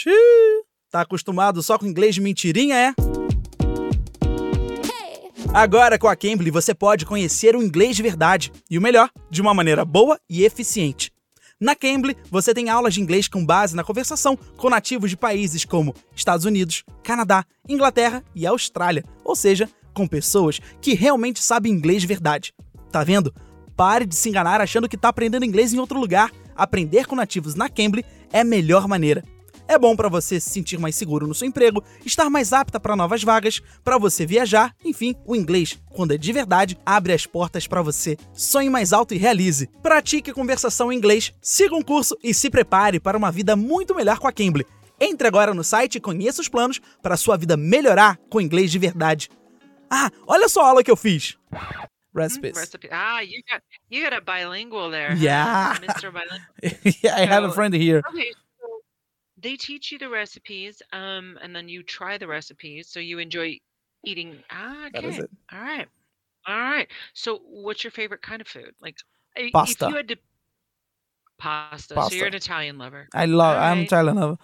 Xiii, tá acostumado só com inglês de mentirinha, é? Agora com a Cambly você pode conhecer o inglês de verdade e o melhor, de uma maneira boa e eficiente. Na Cambly, você tem aulas de inglês com base na conversação com nativos de países como Estados Unidos, Canadá, Inglaterra e Austrália, ou seja, com pessoas que realmente sabem inglês de verdade. Tá vendo? Pare de se enganar achando que tá aprendendo inglês em outro lugar. Aprender com nativos na Cambly é a melhor maneira. É bom para você se sentir mais seguro no seu emprego, estar mais apta para novas vagas, para você viajar, enfim, o inglês, quando é de verdade, abre as portas para você. Sonhe mais alto e realize. Pratique conversação em inglês, siga um curso e se prepare para uma vida muito melhor com a Cambly. Entre agora no site e conheça os planos para sua vida melhorar com inglês de verdade. Ah, olha só a aula que eu fiz. Recipes. Recipe. Ah, you got you got a bilingual there. Yeah. Mr. Bilingual. yeah, I have a friend here. Okay, they teach you the recipes, um, and then you try the recipes, so you enjoy eating. Ah, That is okay. it. All right, all right. So, what's your favorite kind of food? Like, Pasta. If you had to pasta, so Pasta. you're an Italian lover. I love, I'm Alright. Thailand lover.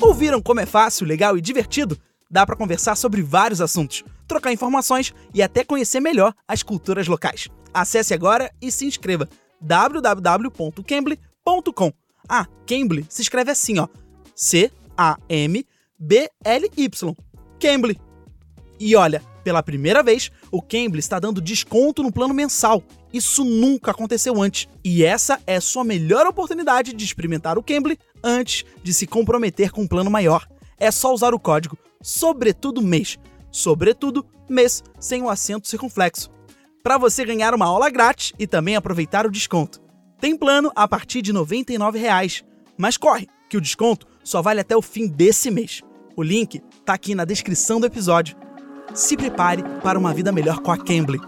Ouviram como é fácil, legal e divertido? Dá pra conversar sobre vários assuntos, trocar informações e até conhecer melhor as culturas locais. Acesse agora e se inscreva www.cambly.com. Ah, Cambly se escreve assim, ó. C A M B L Y. Cambly. E olha, pela primeira vez, o Cambly está dando desconto no plano mensal. Isso nunca aconteceu antes. E essa é sua melhor oportunidade de experimentar o Cambly antes de se comprometer com um plano maior. É só usar o código Sobretudo Mês. Sobretudo Mês sem o acento circunflexo. Para você ganhar uma aula grátis e também aproveitar o desconto. Tem plano a partir de 99 reais. Mas corre, que o desconto só vale até o fim desse mês. O link tá aqui na descrição do episódio. Se prepare para uma vida melhor com a Cambly.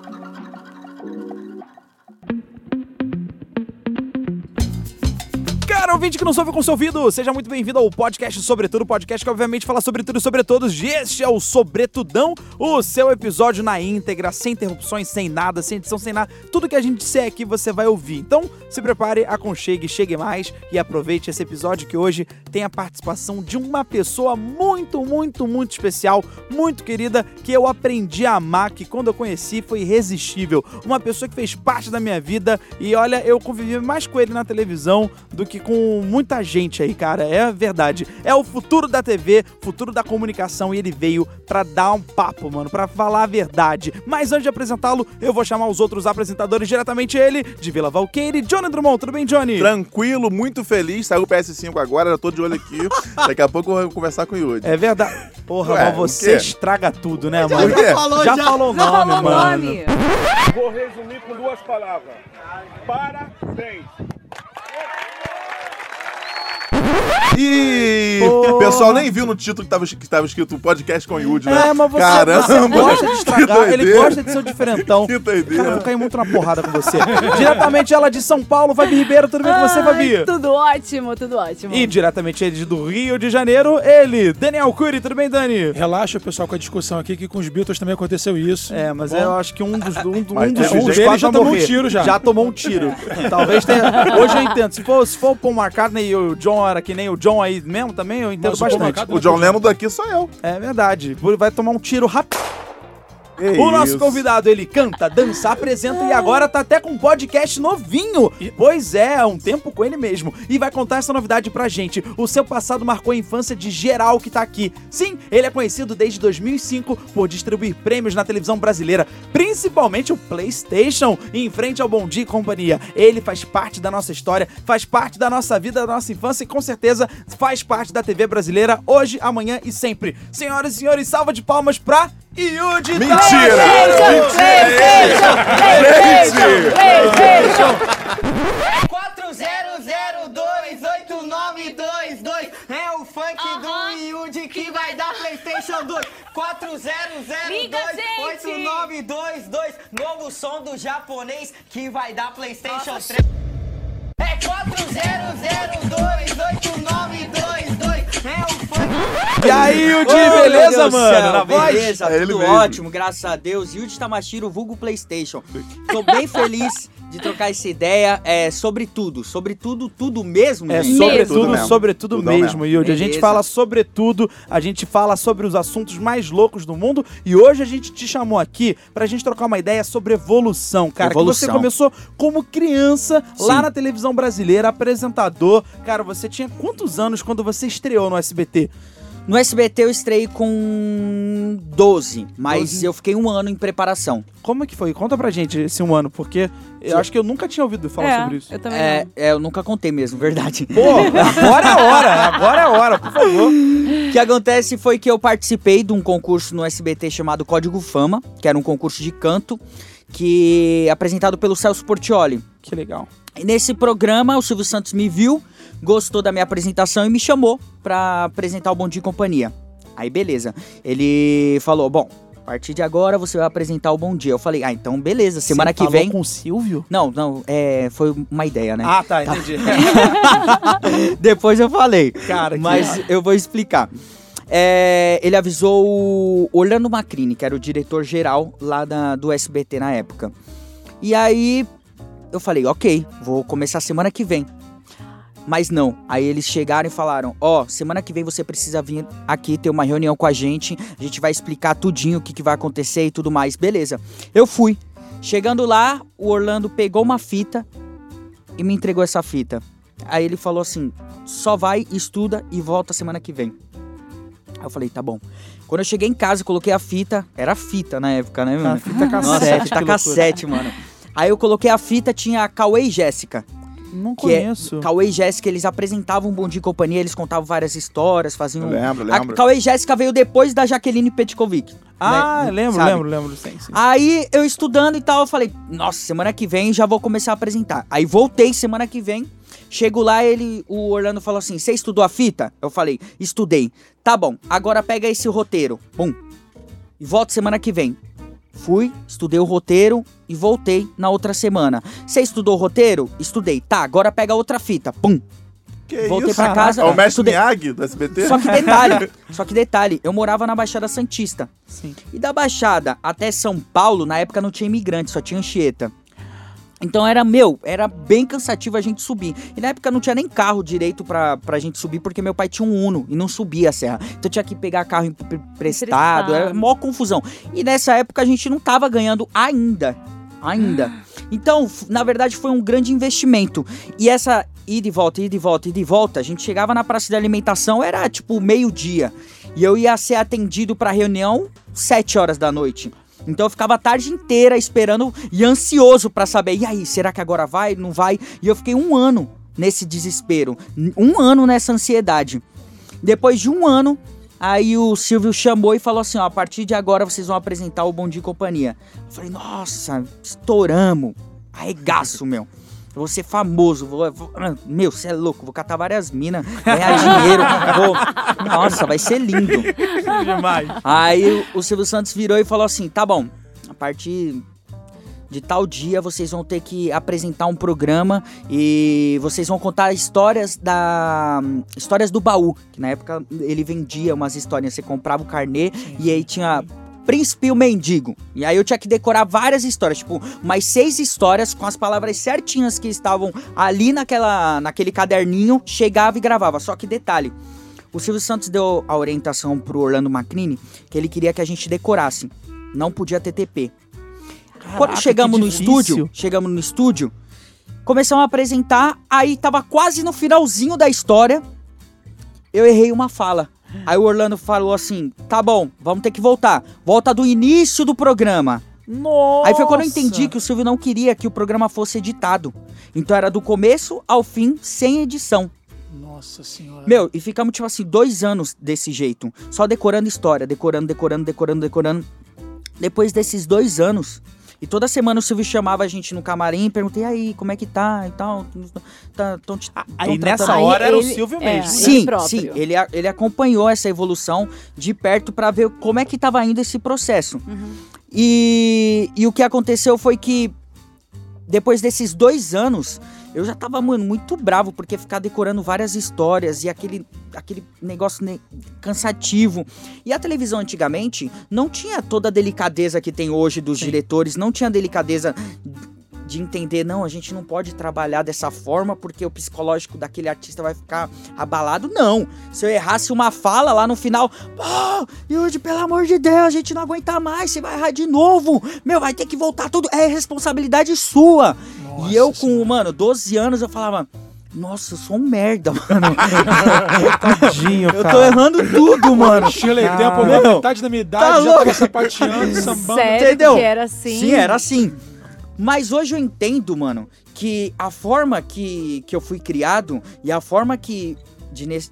Cara, ouvinte que não ouve com seu ouvido, seja muito bem-vindo ao podcast Sobretudo, podcast que obviamente fala sobre tudo e sobre todos. E este é o Sobretudão, o seu episódio na íntegra, sem interrupções, sem nada, sem edição, sem nada. Tudo que a gente disser aqui você vai ouvir. Então, se prepare, aconchegue, chegue mais e aproveite esse episódio que hoje tem a participação de uma pessoa muito, muito, muito especial, muito querida, que eu aprendi a amar, que quando eu conheci foi irresistível. Uma pessoa que fez parte da minha vida e olha, eu convivi mais com ele na televisão do que com muita gente aí, cara. É verdade. É o futuro da TV, futuro da comunicação e ele veio pra dar um papo, mano, pra falar a verdade. Mas antes de apresentá-lo, eu vou chamar os outros apresentadores diretamente ele, de Vila Valqueire, Johnny Drummond. Tudo bem, Johnny? Tranquilo, muito feliz. Saiu o PS5 agora, já tô de olho aqui. Daqui a pouco eu vou conversar com o Yudi. É verdade. Porra, Ué, mas o você estraga tudo, né, mano? quê? Já falou o Já nome, falou o mano. nome. Vou resumir com duas palavras. Parabéns. Ih, Pô. o pessoal nem viu no título que tava, que tava escrito podcast com o Yudi, né? É, mas você, Caramba, você gosta de estragar, ele gosta de ser o diferentão. Que doideira. Cara, eu vou cair muito na porrada com você. diretamente ela de São Paulo, Fabi Ribeiro, tudo bem com você, Fabi? Tudo ótimo, tudo ótimo. E diretamente ele do Rio de Janeiro, ele, Daniel Cury, tudo bem, Dani? Relaxa, pessoal, com a discussão aqui, que com os Beatles também aconteceu isso. É, mas Bom, eu acho que um dos, um, Mas um dos, um dos já vai tomou um tiro já. Já tomou um tiro. Talvez tenha. Hoje eu entendo. Se for, se for o Paul McCartney e o John era que nem o John aí mesmo também, eu entendo Mas bastante. O John Lennon daqui sou eu. É verdade. Vai tomar um tiro rápido. Que O nosso isso. convidado, ele canta, dança, apresenta e agora tá até com um podcast novinho. Pois é, há um tempo com ele mesmo. E vai contar essa novidade pra gente. O seu passado marcou a infância de geral que tá aqui. Sim, ele é conhecido desde 2005 por distribuir prêmios na televisão brasileira, principalmente o PlayStation, em frente ao Bom Dia e Companhia. Ele faz parte da nossa história, faz parte da nossa vida, da nossa infância e com certeza faz parte da TV brasileira hoje, amanhã e sempre. Senhoras e senhores, salva de palmas pra Yudi Mentira! PlayStation, PlayStation, PlayStation, PlayStation. 40028922 é o funk do Yudi que vai dar PlayStation 2. 40028922 novo som do japonês que vai dar PlayStation 3. É 40028922 é o E aí, Yudi, beleza, mano? céu, beleza, É tudo mesmo. ótimo, graças a Deus. Yudi Tamashiro, vulgo Playstation. Tô bem feliz de trocar essa ideia é, sobre tudo, sobre tudo, tudo mesmo, É gente. sobretudo, Tudo sobretudo Tudão mesmo, mesmo. Yudi. A gente fala sobre tudo, a gente fala sobre os assuntos mais loucos do mundo e hoje a gente te chamou aqui pra gente trocar uma ideia sobre evolução, cara. Que você Evolução. começou como criança lá Sim. na televisão brasileira, apresentador. Cara, você tinha quantos anos quando você estreou no SBT? No SBT eu estrei com 12, mas 12. eu fiquei um ano em preparação. Como é que foi? Conta pra gente esse um ano, porque eu acho que eu nunca tinha ouvido falar é, sobre isso. eu também É, não. é, eu nunca contei mesmo, verdade. Pô, agora é a hora, agora é a hora, por favor. O que acontece foi que eu participei de um concurso no SBT chamado Código Fama, que era um concurso de canto, que apresentado pelo Celso Portioli. Que legal. E nesse programa, o Silvio Santos me viu, gostou da minha apresentação e me chamou pra apresentar o Bom Dia e Companhia. Aí, beleza. Ele falou: Bom, a partir de agora você vai apresentar o Bom Dia. Eu falei: Ah, então beleza, semana Você que falou vem. com o Silvio? Não, não, é, foi uma ideia, né? Ah, tá, entendi. Depois eu falei. Cara, que Mas eu vou explicar. É, ele avisou o Orlando Macrini, que era o diretor-geral lá da- do SBT na época. E aí eu falei, ok, vou começar semana que vem. Mas não. Aí eles chegaram e falaram: Ó, semana que vem você precisa vir aqui ter uma reunião com a gente. A gente vai explicar tudinho o que, que vai acontecer e tudo mais. Beleza. Eu fui. Chegando lá, o Orlando pegou uma fita e me entregou essa fita. Aí ele falou assim: só vai, estuda e volta semana que vem. Aí eu falei, tá bom. Quando eu cheguei em casa, coloquei a fita. Era fita na época, né, mano? fita cassete. Nossa, fita cassete, mano. Aí eu coloquei a fita, tinha a Cauê e Jéssica. Não Que é- conheço. Cauê e Jéssica, eles apresentavam um Bom Dia e Companhia, eles contavam várias histórias, faziam... Eu lembro, A lembro. Cauê e Jéssica veio depois da Jaqueline Petkovic. Ah, né? lembro, Sabe? lembro, lembro, sim, sim. Aí eu estudando e tal, eu falei, nossa, semana que vem já vou começar a apresentar. Aí voltei semana que vem, chego lá, ele, o Orlando falou assim: você estudou a fita? Eu falei, estudei. Tá bom, agora pega esse roteiro. Bum. E volto semana que vem. Fui, estudei o roteiro e voltei na outra semana. Você estudou o roteiro? Estudei. Tá, agora pega outra fita. Pum. Que Voltei isso? pra casa. É o mestre estudei. Miyagi do SBT? Só que detalhe, só que detalhe, eu morava na Baixada Santista. Sim. E da Baixada até São Paulo, na época não tinha imigrante, só tinha Anchieta. Então era, meu, era bem cansativo a gente subir. E na época não tinha nem carro direito pra, pra gente subir, porque meu pai tinha um Uno e não subia a serra. Então tinha que pegar carro empre- emprestado, era mó confusão. E nessa época a gente não tava ganhando ainda. Ainda. Então, f- na verdade, foi um grande investimento. E essa ida e volta, ida e volta, ida e volta, a gente chegava na praça de alimentação, era tipo meio-dia. E eu ia ser atendido pra reunião sete horas da noite. Então eu ficava a tarde inteira esperando e ansioso pra saber, e aí, será que agora vai, não vai? E eu fiquei um ano nesse desespero, um ano nessa ansiedade. Depois de um ano, aí o Silvio chamou e falou assim, ó, a partir de agora vocês vão apresentar o Bom Dia e Companhia. Eu falei, nossa, estouramos, arregaço, meu. Vou ser famoso, vou, vou- meu, você é louco, vou catar várias minas, ganhar dinheiro, vou, nossa, vai ser lindo. Demais. Aí o o Silvio Santos virou e falou assim: tá bom, a partir de tal dia vocês vão ter que apresentar um programa e vocês vão contar histórias da. histórias do baú. Que na época ele vendia umas histórias, você comprava o carnê e aí tinha. Príncipe e o Mendigo. E aí eu tinha que decorar várias histórias, tipo, mais seis histórias com as palavras certinhas que estavam ali naquela, naquele caderninho, chegava e gravava. Só que detalhe, o Silvio Santos deu a orientação pro Orlando Macrini que ele queria que a gente decorasse. Não podia ter TP. Quando Caraca, chegamos que no estúdio, chegamos no estúdio, começamos a apresentar, aí tava quase no finalzinho da história, eu errei uma fala. Aí o Orlando falou assim: tá bom, vamos ter que voltar. Volta do início do programa. Nossa. Aí foi quando eu entendi que o Silvio não queria que o programa fosse editado. Então era do começo ao fim, sem edição. Nossa senhora. Meu, e ficamos, tipo assim, dois anos desse jeito. Só decorando história, decorando, decorando, decorando, decorando. Depois desses dois anos. E toda semana o Silvio chamava a gente no camarim e perguntei, aí, como é que tá e tal. Tá, tão Aí tão nessa tratando- hora era o ele- Silvio é, mesmo. Ele Sim, próprio. sim, ele, ele acompanhou essa evolução de perto pra ver como é que tava indo esse processo. Uhum. E, e o que aconteceu foi que depois desses dois anos, eu já tava, mano, muito bravo, porque ficar decorando várias histórias e aquele, aquele negócio ne- cansativo. E a televisão antigamente não tinha toda a delicadeza que tem hoje dos diretores, não tinha delicadeza de entender, não, a gente não pode trabalhar dessa forma porque o psicológico daquele artista vai ficar abalado. Não. Se eu errasse uma fala lá no final, pô, Yudi, pelo amor de Deus, a gente não aguenta mais, você vai errar de novo. Meu, vai ter que voltar tudo. É responsabilidade sua. Nossa e eu com, Senhora. mano, 12 anos, eu falava, nossa, eu sou um merda, mano. Tadinho, eu tô cara. errando tudo, mano. Chile Cara. tempo, metade da minha idade, tá já louco. tava sapateando, sambando. Sério entendeu? que era assim? Sim, era assim. Mas hoje eu entendo, mano, que a forma que, que eu fui criado e a forma que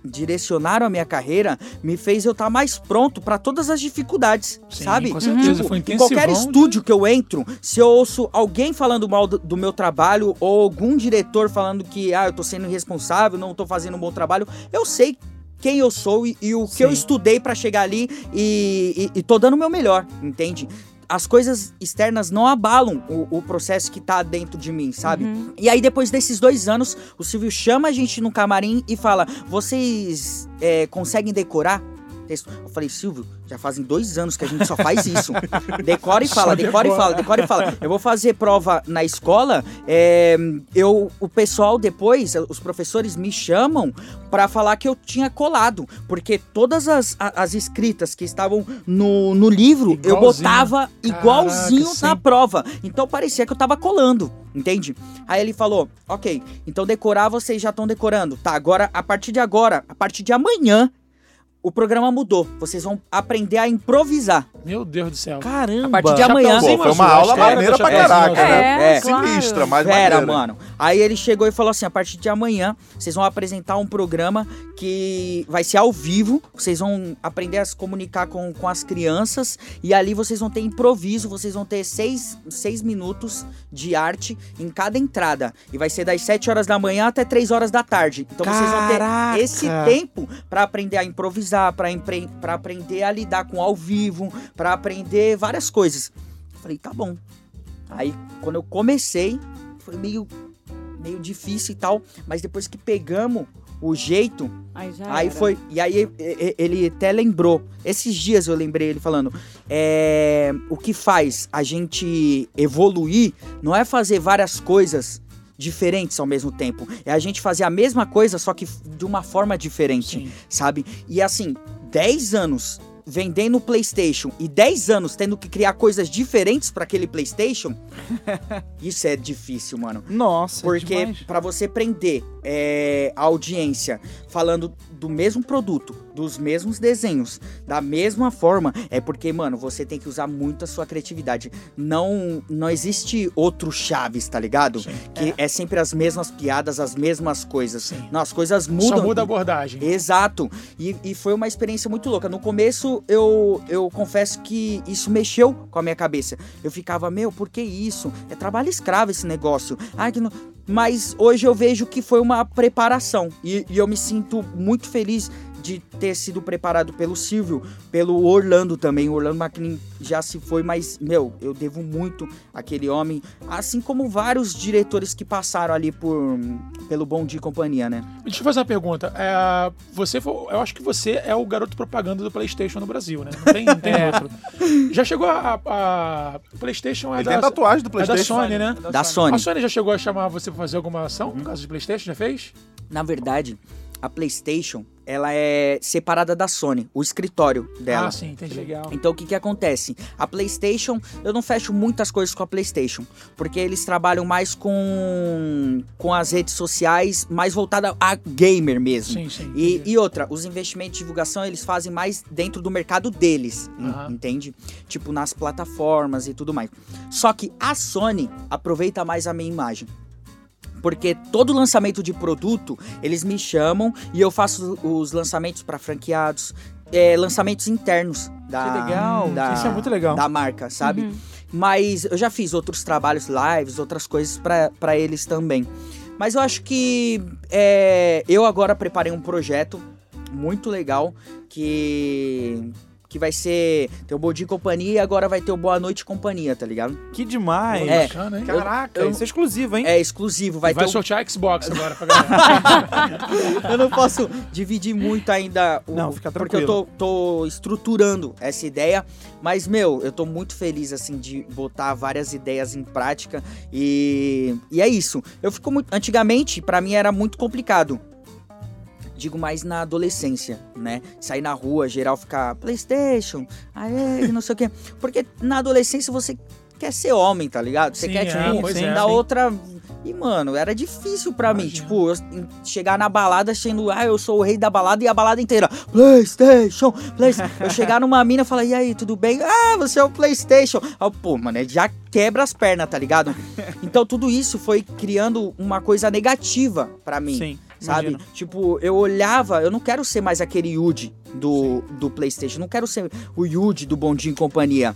direcionaram a minha carreira me fez eu estar mais pronto pra todas as dificuldades, Sim, sabe? com certeza, Tipo, foi em qualquer estúdio que eu entro, se eu ouço alguém falando mal do, do meu trabalho ou algum diretor falando que ah, eu tô sendo irresponsável, não tô fazendo um bom trabalho, eu sei quem eu sou e, e o que eu Sim. estudei pra chegar ali e, e, e tô dando o meu melhor, entende? As coisas externas não abalam o, o processo que tá dentro de mim, sabe? E aí, depois desses dois anos, o Silvio chama a gente no camarim e fala: Vocês é, conseguem decorar? Texto?" Eu falei, Silvio, já fazem dois anos que a gente só faz isso. decora e fala, decora e fala, decora e fala. Eu vou fazer prova na escola, é, eu, o pessoal depois, os professores me chamam pra falar que eu tinha colado. Porque todas as, as escritas que estavam no, no livro, eu Igualzinho. botava igualzinho Caraca, na sim. prova. Então parecia que eu tava colando, entende? Aí ele falou: ok, então decorar vocês já estão decorando. Tá, agora, a partir de agora, a partir de amanhã, o programa mudou. Vocês vão aprender a improvisar. Meu Deus do céu. Caramba. A partir de amanhã. Pô, foi uma aula maneira pra caraca, né? É. Sinistra, mas Fera, maneira. mano. Aí ele chegou e falou assim: a partir de amanhã, vocês vão apresentar um programa que vai ser ao vivo. Vocês vão aprender a se comunicar com, com as crianças. E ali vocês vão ter improviso. Vocês vão ter seis, seis minutos de arte em cada entrada. E vai ser das 7 horas da manhã até 3 horas da tarde. Então vocês vão Caraca. ter esse tempo pra aprender a improvisar, empre- pra aprender a lidar com ao vivo, pra aprender várias coisas. Falei, tá bom. Aí, quando eu comecei, foi meio, meio difícil e tal, mas depois que pegamos o jeito, Aí aí foi. E aí ele até lembrou. Esses dias eu lembrei ele falando: é, o que faz a gente evoluir não é fazer várias coisas diferentes ao mesmo tempo. É a gente fazer a mesma coisa, só que de uma forma diferente Sim. sabe? E assim, 10 anos vendendo PlayStation e 10 anos tendo que criar coisas diferentes pra aquele PlayStation, isso é difícil, mano. Nossa, Porque demais. pra você prender é, a audiência falando do mesmo produto, dos mesmos desenhos, da mesma forma, é porque, mano, você tem que usar muito a sua criatividade. Não, não existe outro Chaves, tá ligado? Que é. sempre as mesmas piadas, as mesmas coisas. Sim. Não, as coisas mudam. Só muda a abordagem. Exato. E, e foi uma experiência muito louca. No começo, eu, eu confesso que isso mexeu com a minha cabeça. Eu ficava, meu, por que isso? É trabalho escravo esse negócio. Ai, que não... Mas hoje eu vejo que foi uma preparação. E, e eu me sinto muito feliz de ter sido preparado pelo Silvio, pelo Orlando também. O Orlando McKinney já se foi, mas, meu, eu devo muito àquele homem. Assim como vários diretores que passaram ali por pelo Bom Dia e Companhia, né? Deixa eu fazer uma pergunta. É, você, foi- eu acho que você é o garoto propaganda do PlayStation no Brasil, né? Não tem, não tem outro. Já chegou a, a- o PlayStation é Ele da, tem tatuagem do é da PlayStation. Sony, né? Da Sony. A Sony já chegou a chamar você pra fazer alguma ação no caso de PlayStation? Já fez? Na verdade, a PlayStation, ela é separada da Sony, o escritório dela. Ah, sim, entendi. Legal. Então o que que acontece? A PlayStation, eu não fecho muitas coisas com a PlayStation, porque eles trabalham mais com com as redes sociais, mais voltada a gamer mesmo. Sim, sim. E, e outra, os investimentos de divulgação eles fazem mais dentro do mercado deles, Aham. entende? Tipo nas plataformas e tudo mais. Só que a Sony aproveita mais a minha imagem. Porque todo lançamento de produto, eles me chamam e eu faço os lançamentos para franqueados, é, lançamentos internos da, Que legal. da, Isso é muito legal. da marca, sabe? Uhum. Mas eu já fiz outros trabalhos, lives, outras coisas pra pra eles também. Mas eu acho que é, eu agora preparei um projeto muito legal que que vai ser. Tem o Bom Dia e Companhia e agora vai ter o Boa Noite e Companhia, tá ligado? Que demais. É. Bacana, hein? Caraca, Eu- isso é exclusivo, hein? É exclusivo, vai, Vai, ter. o- sortear Xbox agora pra galera. Eu não posso dividir muito ainda. O... Não, fica Porque eu tô, tô estruturando essa ideia. Mas, meu, eu tô muito feliz, assim, de botar várias ideias em prática. E, e é isso. Eu fico muito. Antigamente, pra mim era muito complicado. Digo mais na adolescência, né? Sair na rua, geral ficar PlayStation, aê, não sei o quê. Porque na adolescência você quer ser homem, tá ligado? Você Sim, quer, é, tipo, da é, sim. outra. E, mano, era difícil pra mim. Tipo, eu chegar na balada sendo, ah, eu sou o rei da balada e a balada inteira. PlayStation, PlayStation. eu chegar numa mina e falar, e aí, tudo bem? Ah, você é o PlayStation. Ah, pô, mano, já quebra as pernas, tá ligado? Então tudo isso foi criando uma coisa negativa pra mim Sim, sabe? imagino. Tipo, eu olhava, eu não quero ser mais aquele Yuji do, do PlayStation, não quero ser o Yuji do Bondinho e Companhia.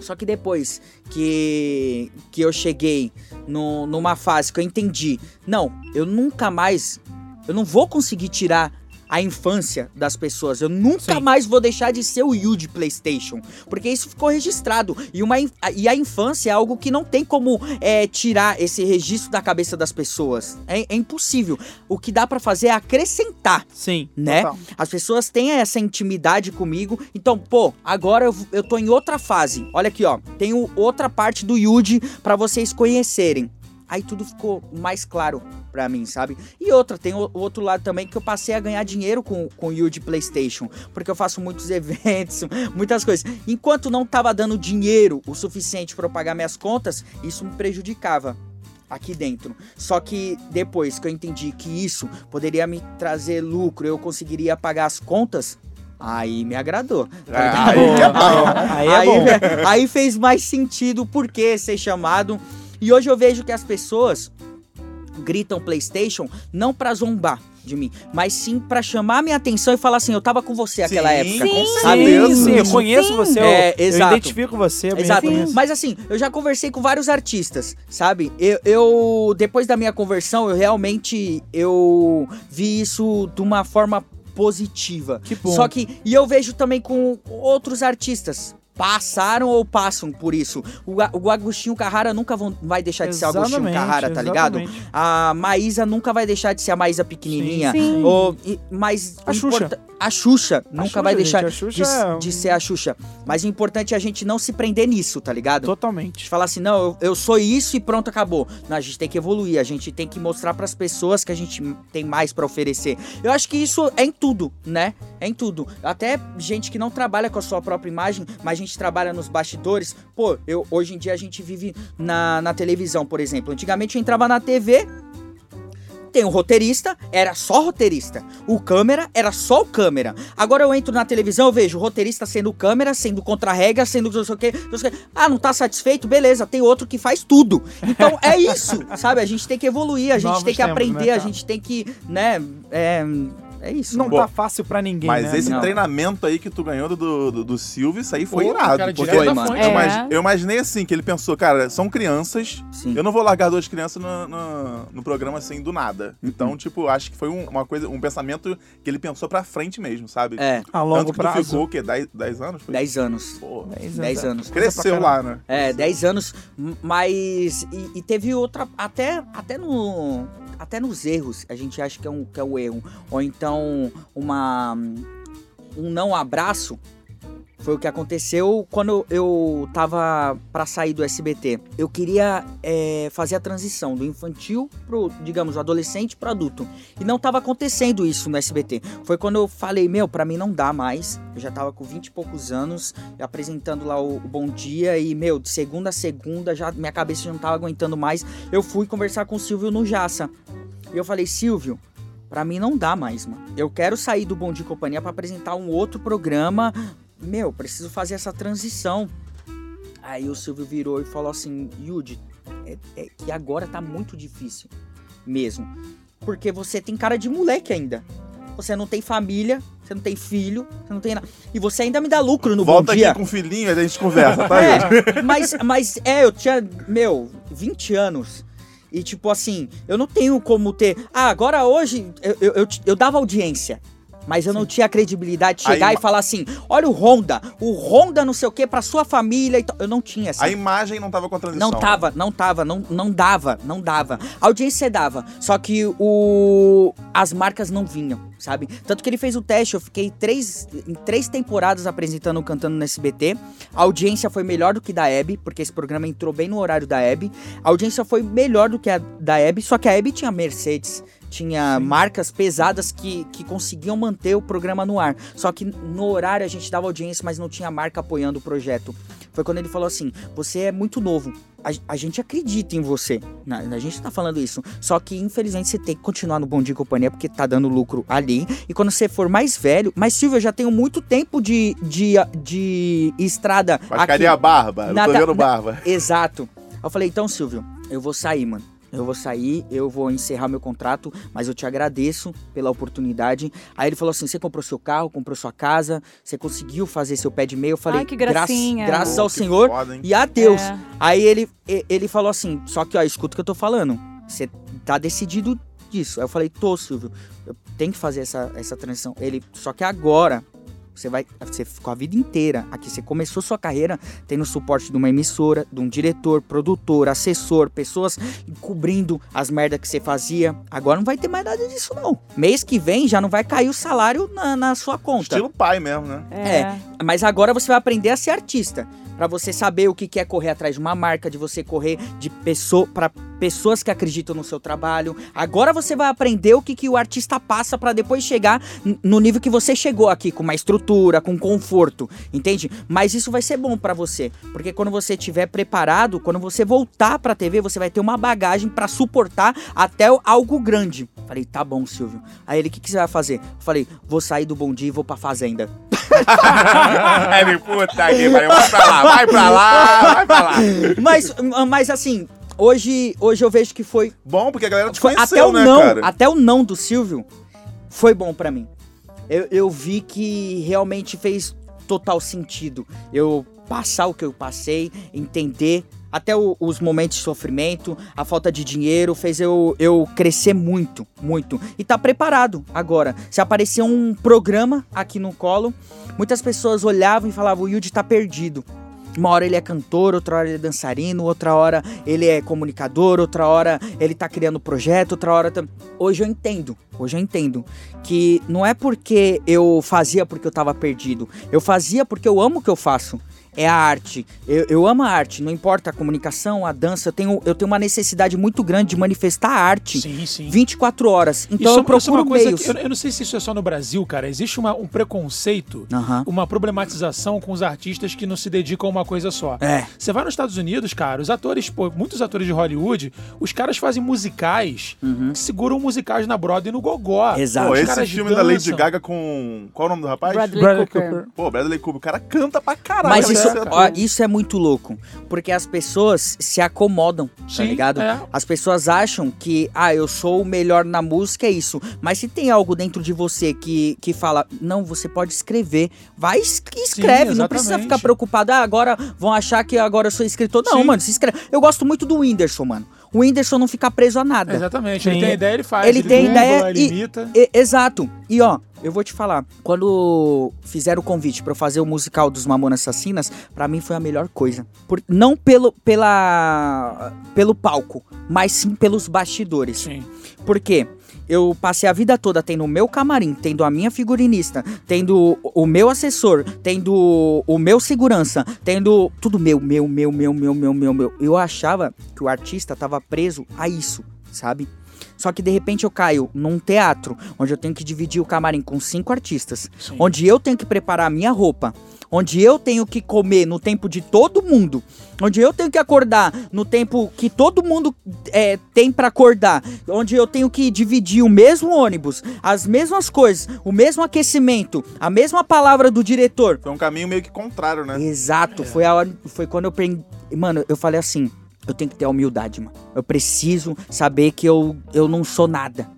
Só que depois que, que eu cheguei no, numa fase que eu entendi, não, eu nunca mais, eu não vou conseguir tirar a infância das pessoas. Eu nunca Sim. mais vou deixar de ser o Yu de PlayStation. Porque isso ficou registrado. E, uma, e a infância é algo que não tem como é, tirar esse registro da cabeça das pessoas. É, é impossível. O que dá pra fazer é acrescentar Sim. né? total. As pessoas têm essa intimidade comigo. Então, pô, agora eu, eu tô em outra fase. Olha aqui, ó. Tenho outra parte do Yuji pra vocês conhecerem. Aí tudo ficou mais claro pra mim, sabe? E outra, tem o, o outro lado também que eu passei a ganhar dinheiro com, com o Yuji PlayStation. Porque eu faço muitos eventos, muitas coisas. Enquanto não tava dando dinheiro o suficiente pra eu pagar minhas contas, isso me prejudicava aqui dentro. Só que depois que eu entendi que isso poderia me trazer lucro, eu conseguiria pagar as contas, aí me agradou. Ah, aí é bom. Aí é Aí, bom. ve- aí fez mais sentido por que ser chamado. E hoje eu vejo que as pessoas gritam PlayStation não pra zombar de mim, mas sim pra chamar minha atenção e falar assim, eu tava com você naquela Sim, época. com Sim, certeza. sim, eu conheço você, eu, É, eu identifico você, eu Exato. Mas assim, eu já conversei com vários artistas, sabe? Eu, eu- depois da minha conversão, eu realmente eu vi isso de uma forma positiva. Que bom. Só que e eu vejo também com outros artistas. Passaram ou passam por isso. O, o Agostinho Carrara nunca vão- vai deixar de ser Agostinho Exatamente, Carrara, tá ligado? exatamente. A Maísa nunca vai deixar de ser a Maísa pequenininha. Sim. Ou, e- mas A Xuxa. A Xuxa nunca Xuxa, vai gente, deixar a Xuxa de, é um- de ser a Xuxa. Mas o importante é a gente não se prender nisso, tá ligado? Totalmente. Falar assim, não, eu, eu sou isso e pronto, acabou. Não, a gente tem que evoluir, a gente tem que mostrar pras pessoas que a gente tem mais pra oferecer. Eu acho que isso é em tudo, né? É em tudo. Até gente que não trabalha com a sua própria imagem, mas a gente trabalha nos bastidores. Pô, eu, hoje em dia a gente vive na, na televisão, por exemplo. Antigamente eu entrava na TV, tem um roteirista, era só roteirista. O câmera era só o câmera. Agora eu entro na televisão, eu vejo o roteirista sendo o câmera, sendo contra-regra, sendo não sei o quê, o. Ah, não tá satisfeito? Beleza, tem outro que faz tudo. Então é isso, sabe? A gente tem que evoluir, a gente Novos tem que tempos, aprender, né, a gente tem que, né, é, é isso. Não Pô, tá fácil pra ninguém, Mas né? esse Não. treinamento aí que tu ganhou do, do, do Silvio, isso aí foi Pô, irado. cara, porque Foi, mano. fonte. eu, É. imagi- eu imaginei assim, que ele pensou, cara, são crianças, Sim. eu não vou largar duas crianças no, no, no programa assim do nada. Então, tipo, acho que foi um- uma coisa, um pensamento que ele pensou pra frente mesmo, sabe? É, A longo Tanto que tu prazo. ficou o quê? 10 10 anos? Foi? 10 anos. Pô, 10 anos. Cresceu lá, né? É, 10 anos, mas. E, e teve outra. Até, até no. Até nos erros, a gente acha que é, um, que é um erro. Ou então, uma. Um não abraço. Foi o que aconteceu quando eu tava pra sair do SBT. Eu queria é, fazer a transição do infantil pro, digamos, adolescente pro adulto. E não tava acontecendo isso no SBT. Foi quando eu falei, meu, pra mim não dá mais. Eu já tava com 20 e poucos anos, apresentando lá o, o Bom Dia. E, meu, de segunda a segunda, já minha cabeça já não tava aguentando mais. Eu fui conversar com o Silvio no Jaça. E eu falei, Silvio, pra mim não dá mais, mano. Eu quero sair do Bom Dia e Companhia pra apresentar um outro programa. Meu, preciso fazer essa transição. Aí o Silvio virou e falou assim, Yudi, é, é que agora tá muito difícil mesmo. Porque você tem cara de moleque ainda. Você não tem família, você não tem filho, você não tem nada. E você ainda me dá lucro no Volta Bom Dia. aqui com o filhinho, a gente conversa, tá aí? É, mas, mas é, eu tinha, meu, 20 anos. E tipo assim, eu não tenho como ter. Ah, agora hoje eu, eu, eu, eu dava audiência. Mas eu não tinha a credibilidade de chegar Aí- e falar assim: olha o Honda, o Honda não sei o que pra sua família e. Eu não tinha essa. A imagem não tava com a transição. Não tava, não tava, não, não dava, não dava. A audiência dava, só que o as marcas não vinham, sabe? Tanto que ele fez o teste, eu fiquei três, em três temporadas apresentando, cantando no SBT. A audiência foi melhor do que da Hebe, porque esse programa entrou bem no horário da Hebe. A audiência foi melhor do que a da Hebe, só que a Hebe tinha Mercedes. Tinha marcas pesadas que, que conseguiam manter o programa no ar. Só que no horário a gente dava audiência, mas não tinha marca apoiando o projeto. Foi quando ele falou assim: Você é muito novo. A, a gente acredita em você. Na- A, gente tá falando isso. Só que, infelizmente, você tem que continuar no Bom Dia e Companhia porque tá dando lucro ali. E quando você for mais velho. Mas, Silvio, eu já tenho muito tempo de, de, de estrada. Mas aqui. cadê a barba? Eu Na- tô na- vendo na- barba. Exato. Eu falei, então, Silvio, eu vou sair, mano. Eu vou sair, eu vou encerrar meu contrato, mas eu te agradeço pela oportunidade. Aí ele falou assim: você comprou seu carro, comprou sua casa, você conseguiu fazer seu pé de meia. Eu falei, Ai, que "Gra- gracinha." graças Pô, ao que Senhor foda, e a Deus. É. Aí ele, ele falou assim: só que, ó, escuta o que eu tô falando. Você tá decidido disso. Aí eu falei, tô, Silvio, eu tenho que fazer essa, essa transição. Ele, só que agora. Você vai. Você ficou a vida inteira aqui. Você começou sua carreira tendo suporte de uma emissora, de um diretor, produtor, assessor, pessoas cobrindo as merdas que você fazia. Agora não vai ter mais nada disso, não. Mês que vem já não vai cair o salário na, na sua conta. Estilo pai mesmo, né? É. Mas agora você vai aprender a ser artista. Pra você saber o que é correr atrás de uma marca, de você correr de pessoa para pessoas que acreditam no seu trabalho. Agora você vai aprender o que que o artista passa pra depois chegar no nível que você chegou aqui, com uma estrutura, com conforto, entende? Mas isso vai ser bom pra você, porque quando você estiver preparado, quando você voltar pra TV, você vai ter uma bagagem pra suportar até algo grande. Falei, tá bom, Silvio. Aí ele, o que que você vai fazer? Falei, vou sair do Bom Dia e vou pra Fazenda. Ele, puta que pariu. Vai pra lá, vai pra lá, vai pra lá. mas, mas assim, hoje, hoje eu vejo que foi, Bom, porque a galera te foi conheceu, até o né, não, cara? até o não do Silvio foi bom pra mim. Eu, eu vi que realmente fez total sentido. Eu passar o que eu passei, entender até o- os momentos de sofrimento, a falta de dinheiro fez eu, eu crescer muito, muito. E tá preparado agora. Se aparecer um programa aqui no colo, muitas pessoas olhavam e falavam: o Yudi tá perdido. Uma hora ele é cantor, outra hora ele é dançarino, outra hora ele é comunicador, outra hora ele tá criando projeto, outra hora. Hoje eu entendo, hoje eu entendo que não é porque eu fazia porque eu tava perdido. Eu fazia porque eu amo o que eu faço. É a arte. Eu, eu amo a arte, não importa a comunicação, a dança. Eu tenho, eu tenho uma necessidade muito grande de manifestar a arte Sim, sim. 24 horas. Então Isso- eu isso é procuro uma coisa meios. que eu, eu não sei se isso é só no Brasil, cara. Existe uma- um preconceito, uma problematização com os artistas que não se dedicam a uma coisa só. É. Você vai nos Estados Unidos, cara, os atores, pô, muitos atores de Hollywood, os caras fazem musicais que seguram musicais na Broadway e no gogó. Uhum. Exato. Pô, esse filme da Lady dançam. Gaga com. Qual é o nome do rapaz? Bradley, Bradley Cooper. Cooper. Pô, Bradley Cooper. O cara canta pra caralho. Mas né? Isso, Esse ó, isso é muito louco, porque as pessoas se acomodam, tá Sim, ligado? é. As pessoas acham que, ah, eu sou o melhor na música, é isso. Mas se tem algo dentro de você que, que fala, não, você pode escrever, vai e escreve, não precisa ficar preocupado, ah, agora vão achar que agora eu sou escritor. Não, Sim. mano, se escreve. Eu gosto muito do Whindersson, mano. O Whindersson não fica preso a nada. Exatamente. Ele Sim. tem ideia, ele faz. Ele tem dubla, ideia ele e- imita. E- exato. E ó, eu vou te falar, quando fizeram o convite pra eu fazer o musical dos Mamonas Assassinas, pra mim foi a melhor coisa. Por, não pelo, pela, pelo palco, mas sim pelos bastidores. Sim. Por quê? Eu passei a vida toda tendo o meu camarim, tendo a minha figurinista, tendo o meu assessor, tendo o meu segurança, tendo tudo meu, meu, meu, meu, meu, meu, meu, meu. Eu achava que o artista tava preso a isso, sabe? Só que de repente eu caio num teatro onde eu tenho que dividir o camarim com cinco artistas, Sim. onde eu tenho que preparar a minha roupa, onde eu tenho que comer no tempo de todo mundo, onde eu tenho que acordar no tempo que todo mundo é, tem pra acordar, onde eu tenho que dividir o mesmo ônibus, as mesmas coisas, o mesmo aquecimento, a mesma palavra do diretor. Foi um caminho meio que contrário, né? Exato, foi a hora, foi quando eu aprendi, mano, eu falei assim, eu tenho que ter humildade, mano. Eu preciso saber que eu, eu não sou nada.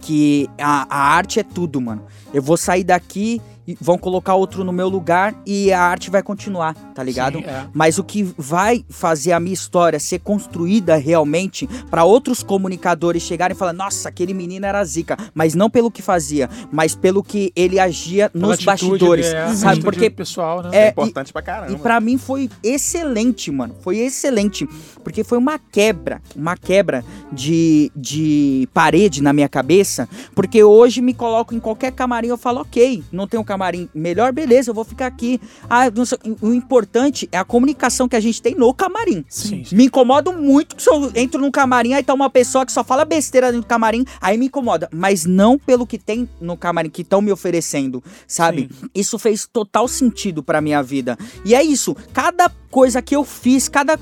Que a, a arte é tudo, mano. Eu vou sair daqui vão colocar outro no meu lugar e a arte vai continuar, tá ligado? Sim, é. Mas o que vai fazer a minha história ser construída realmente pra outros comunicadores chegarem e falar: "Nossa, aquele menino era zica", mas não pelo que fazia, mas pelo que ele agia Pela nos bastidores, é, sabe? Porque pessoal, né? é, Importante pra caramba. e pra mim foi excelente, mano. Foi excelente. Porque foi uma quebra, uma quebra de, de parede na minha cabeça. Porque hoje me coloco em qualquer camarim eu falo, ok, não tem um camarim melhor, beleza, eu vou ficar aqui. Ah, não sei- o importante é a comunicação que a gente tem no camarim. Sim, sim. Me incomodo muito se eu entro num camarim, aí tá uma pessoa que só fala besteira dentro do camarim, aí me incomoda. Mas não pelo que tem no camarim, que estão me oferecendo, sabe? Isso fez total sentido pra minha vida. E é isso, cada coisa que eu fiz, cada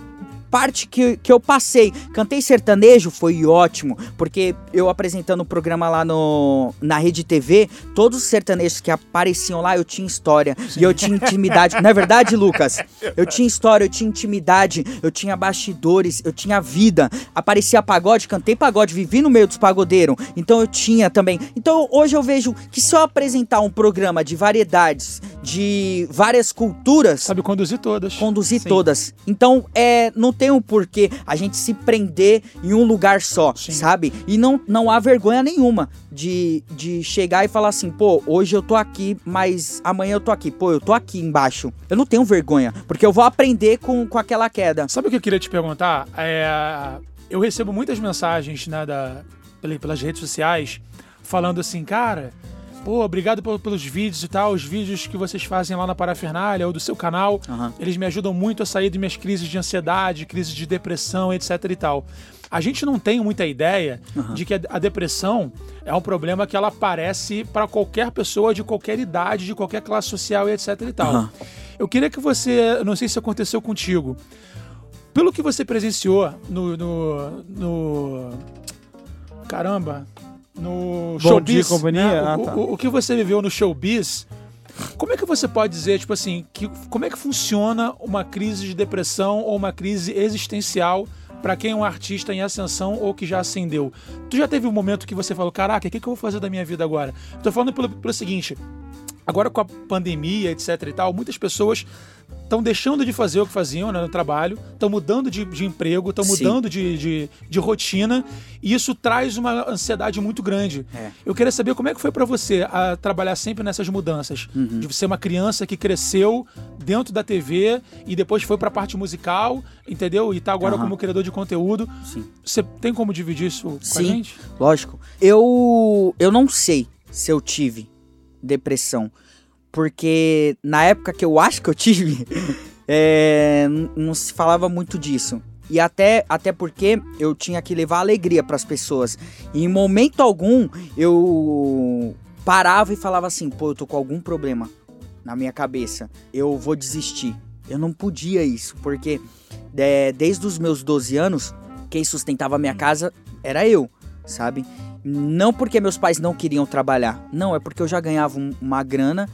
parte que, que eu passei. Cantei sertanejo, foi ótimo, porque eu apresentando o programa lá no, na Rede TV, todos os sertanejos que apareciam lá, eu tinha história e eu tinha intimidade. Não é verdade, Lucas? Eu tinha história, eu tinha intimidade, eu tinha bastidores, eu tinha vida. Aparecia pagode, cantei pagode, vivi no meio dos pagodeiros, então eu tinha também. Então hoje eu vejo que se eu apresentar um programa de variedades, de várias culturas, Sabe conduzir todas. conduzir todas. Então, é, não tem um porquê a gente se prender em um lugar só, Sim. sabe? E não, não há vergonha nenhuma de, de chegar e falar assim, pô, hoje eu tô aqui, mas amanhã eu tô aqui. Pô, eu tô aqui embaixo. Eu não tenho vergonha, porque eu vou aprender com, com aquela queda. Sabe o que eu queria te perguntar? É, eu recebo muitas mensagens né, da, pela- pelas redes sociais falando assim, cara, pô, obrigado pel- pelos vídeos e tal, os vídeos que vocês fazem lá na Parafernália ou do seu canal, Aham. eles me ajudam muito a sair de minhas crises de ansiedade, crises de depressão, etc e tal. A gente não tem muita ideia de que a, depressão é um problema que ela aparece para qualquer pessoa de qualquer idade, de qualquer classe social e etc e tal. Aham. Eu queria que você, não sei se aconteceu contigo, pelo que você presenciou no. no, no- caramba! No Bom showbiz. Dia Companhia? né? Ah, o, tá. o- o que você viveu no showbiz. Como é que você pode dizer, tipo assim, que, como é que funciona uma crise de depressão ou uma crise existencial pra quem é um artista em ascensão ou que já ascendeu? Tu já teve um momento que você falou, caraca, o que, que eu vou fazer da minha vida agora? Tô falando pelo, pelo seguinte, agora com a pandemia, etc e tal, muitas pessoas estão deixando de fazer o que faziam né, no trabalho, estão mudando de, de emprego, estão mudando de, de, de rotina, e isso traz uma ansiedade muito grande. É. Eu queria saber como é que foi pra você a trabalhar sempre nessas mudanças. Uhum. De ser uma criança que cresceu dentro da TV e depois foi pra parte musical, entendeu? E tá agora Aham. como criador de conteúdo. Sim. Você tem como dividir isso com a Sim. gente? Lógico. Eu, eu não sei se eu tive depressão. Porque na época que eu acho que eu tive, é, não se falava muito disso. E até, até porque eu tinha que levar alegria para as pessoas. E em momento algum eu parava e falava assim: pô, eu tô com algum problema na minha cabeça. Eu vou desistir. Eu não podia isso, porque é, desde os meus 12 anos, quem sustentava a minha casa era eu, sabe? Não porque meus pais não queriam trabalhar, não, é porque eu já ganhava um- uma grana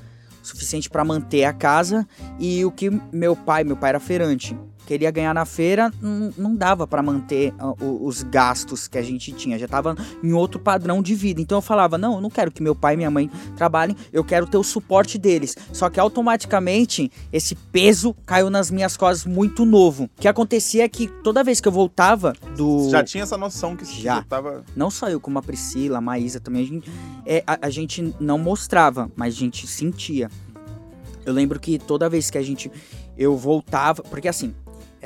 suficiente para manter a casa. E o que meu pai, meu pai era feirante, queria ganhar na feira, não, não dava para manter ah, os gastos que a gente tinha, já tava em outro padrão de vida. Então eu falava: "Não, eu não quero que meu pai e minha mãe trabalhem, eu quero ter o suporte deles". Só que automaticamente esse peso caiu nas minhas costas muito novo. O que acontecia é que toda vez que eu voltava do já tinha essa noção que Já. tava. não só eu, como a Priscila, a Maísa também, a gente, é, a, a gente não mostrava, mas a gente sentia. Eu lembro que toda vez que a gente. Eu voltava. Porque assim,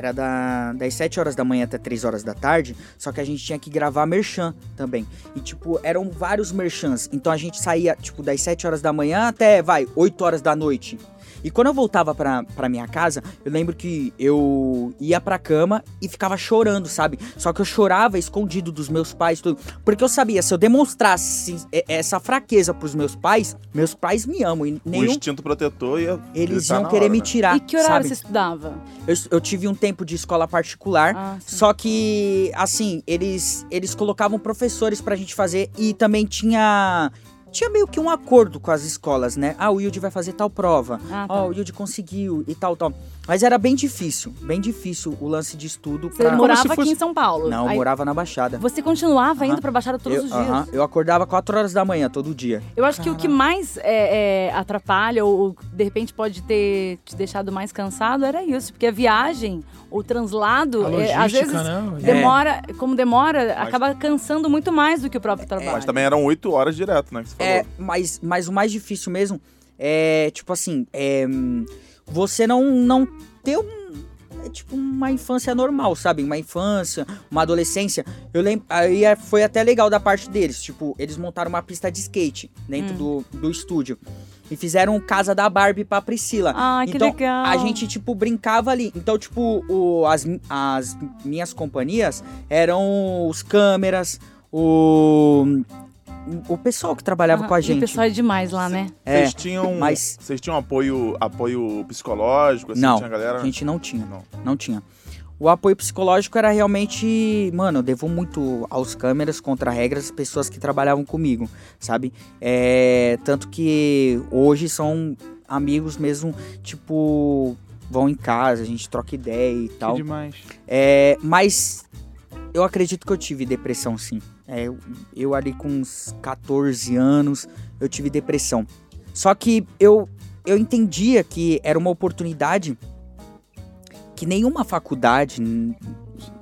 era da, das 7 horas da manhã até 3 horas da tarde, só que a gente tinha que gravar merchan também. E, tipo, eram vários merchans. Então a gente saía, tipo, das 7 horas da manhã até, vai, 8 horas da noite. E quando eu voltava pra, pra minha casa, eu lembro que eu ia pra cama e ficava chorando, sabe? Só que eu chorava escondido dos meus pais, tudo. Porque eu sabia, se eu demonstrasse essa fraqueza pros meus pais, meus pais me amam. E O nenhum. instinto protetor ia. Eles gritar iam na querer hora, me né? tirar. E que horário sabe? você estudava? Eu, eu tive um tempo de escola particular, Ah, só que, assim, eles, eles colocavam professores pra gente fazer e também tinha tinha meio que um acordo com as escolas, né? Ah, o Wilde vai fazer tal prova. Ah, tá. Ó, o Wilde conseguiu e tal, tal. Mas era bem difícil, bem difícil o lance de estudo. Você pra- morava se fosse- aqui em São Paulo. Não, eu Aí morava na Baixada. Você continuava indo Aham. pra Baixada todos eu, os dias. aham, eu acordava 4 horas da manhã, todo dia. Eu acho que o que mais é, é, atrapalha ou, ou, de repente pode ter te deixado mais cansado era isso, porque a viagem, o translado, A é, às vezes né? demora, como demora, Mas- acaba cansando muito mais do que o próprio trabalho. Mas também eram oito horas direto, né? Que você falou. É, mas, mas o mais difícil mesmo é, tipo assim, é, hum, você não, não ter um. É tipo uma infância normal, sabe? Uma infância, uma adolescência. Eu lembro. Aí é- foi até legal da parte deles. Tipo, eles montaram uma pista de skate dentro do, do estúdio. E fizeram casa da Barbie pra Priscila. Ah, que então, legal. a gente, tipo, brincava ali. Então, tipo, o- as, as minhas companhias eram os câmeras, o. O pessoal que trabalhava Ah, com a gente. O pessoal é demais lá, né? É, Vocês tinham, mas- vocês tinham apoio, apoio psicológico? Assim, Não, tinha galera? a gente não tinha. Não. Não tinha. O apoio psicológico era realmente. Mano, eu devo muito aos câmeras, contra-regras, pessoas que trabalhavam comigo, sabe? É, tanto que hoje são amigos mesmo, tipo. Vão em casa, a gente troca ideia e Que tal. demais. É, mas eu acredito que eu tive depressão, sim. É, eu, eu ali com uns 14 anos, eu tive depressão. Só que eu, eu entendia que era uma oportunidade que nenhuma faculdade, em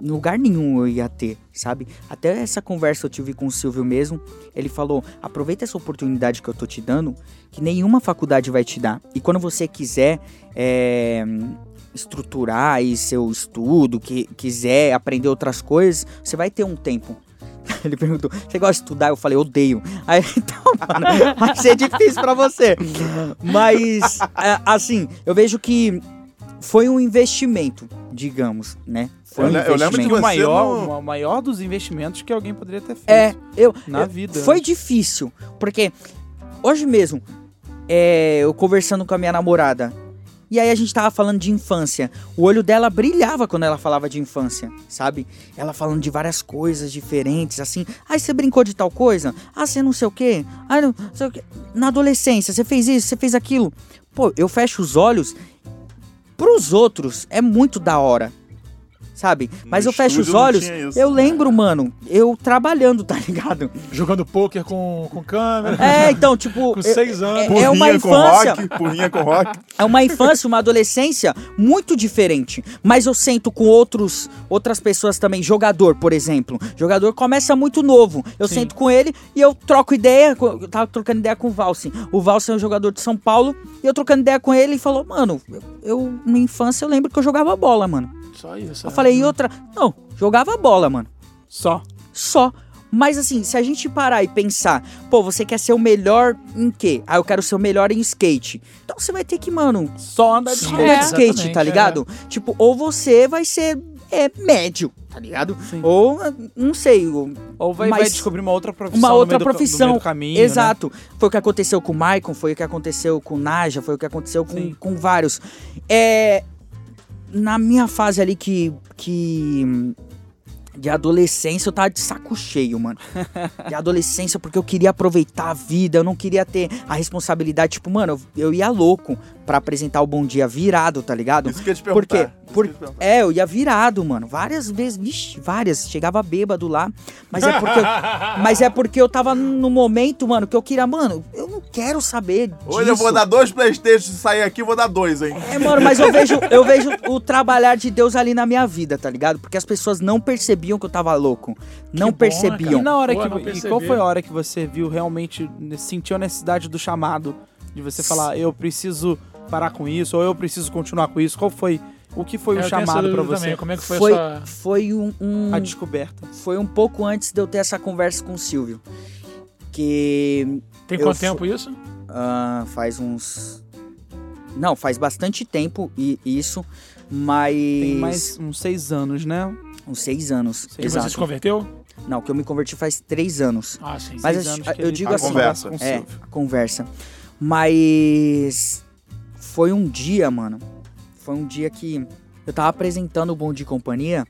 lugar nenhum eu ia ter, sabe? Até essa conversa eu tive com o Silvio mesmo. Ele falou: aproveita essa oportunidade que eu tô te dando, que nenhuma faculdade vai te dar. E quando você quiser é, estruturar aí seu estudo, que quiser aprender outras coisas, você vai ter um tempo. Ele perguntou: você gosta de estudar? Eu falei: odeio. Aí, então, mano, vai ser difícil pra você. Mas, é, assim, eu vejo que foi um investimento, digamos, né? Foi Eu um le- eu lembro que investimento. o maior, não- o maior dos investimentos que alguém poderia ter feito É, eu, na eu- vida. Foi difícil, porque hoje mesmo, é, eu conversando com a minha namorada, e aí a gente tava falando de infância. O olho dela brilhava quando ela falava de infância, sabe? Ela falando de várias coisas diferentes, assim. Ah, você brincou de tal coisa? Ah, você não sei o quê? Ah, não sei o quê. Na adolescência, você fez isso, você fez aquilo. Pô, eu fecho os olhos. Pros outros, é muito da hora. Sabe? Mas eu fecho os olhos, isso. eu lembro, mano, eu trabalhando, tá ligado? Jogando pôquer com, com câmera. É, então, tipo. Com seis anos. É, é Porrinha uma com infância. rock, porrinha com rock. É uma infância, uma adolescência muito diferente. Mas eu sento com outros, outras pessoas também. Jogador, por exemplo. Jogador começa muito novo. Eu Sim. sento com ele e eu troco ideia. com- Eu tava trocando ideia com o Valsin. O Valsin é um jogador de São Paulo. E eu trocando ideia com ele e falou: Mano, eu, eu na infância eu lembro que eu jogava bola, mano. Só isso. Eu é. falei: E outra? Não, jogava bola, mano. Só. Só. Mas assim, se a gente parar e pensar, pô, você quer ser o melhor em quê? Ah, eu quero ser o melhor em skate. Então você vai ter que, mano, Só anda de só skate. andar de É, skate, tá é. ligado? Tipo, ou você vai ser é, médio, tá ligado? Sim. Ou, não sei, ou- Ou vai, Mas- vai descobrir uma outra profissão. uma no outra profissão. meio do caminho, né? Exato. Foi o que aconteceu com o Maicon, foi o que aconteceu com o Naja, foi o que aconteceu com, Sim. com vários. É, na minha fase ali que, que. De adolescência, eu tava de saco cheio, mano. De adolescência, porque eu queria aproveitar a vida, eu não queria ter a responsabilidade. Tipo, mano, eu, eu ia louco pra apresentar o Bom Dia virado, tá ligado? Isso que eu te Por perguntar. quê? Isso Por- eu. É, eu ia virado, mano. Várias vezes, vixe, várias. Chegava bêbado lá. Mas é porque, mas é porque eu tava no momento, mano, que eu queria, mano, eu não quero saber disso. Hoje eu vou dar dois Playstation, se sair aqui, eu vou dar dois, hein? É, mano, mas eu vejo, eu vejo o trabalhar de Deus ali na minha vida, tá ligado? Porque as pessoas não percebiam que eu tava louco. Não Que bom, percebiam. E na hora Pô, que e qual foi a hora que você viu realmente sentiu a necessidade do chamado de você falar eu preciso parar com isso ou eu preciso continuar com isso? Qual foi o que foi Eu o chamado dúvida você? também, Como é que foi, Foi, essa... foi um, um- A descoberta. foi um pouco antes de eu ter essa conversa com o Silvio. Que Tem quanto tempo isso? Ah, faz uns. Não, faz bastante tempo e isso, mas. Tem mais uns seis anos, né? Uns seis anos. E você exato. se converteu? Não, que eu me converti faz três anos. Ah, sim. Mas Seis eu- anos eu digo tá assim, conversa. É, Silvio. a conversa. Mas. Foi um dia, mano. Foi um dia que eu tava apresentando o Bom de Companhia.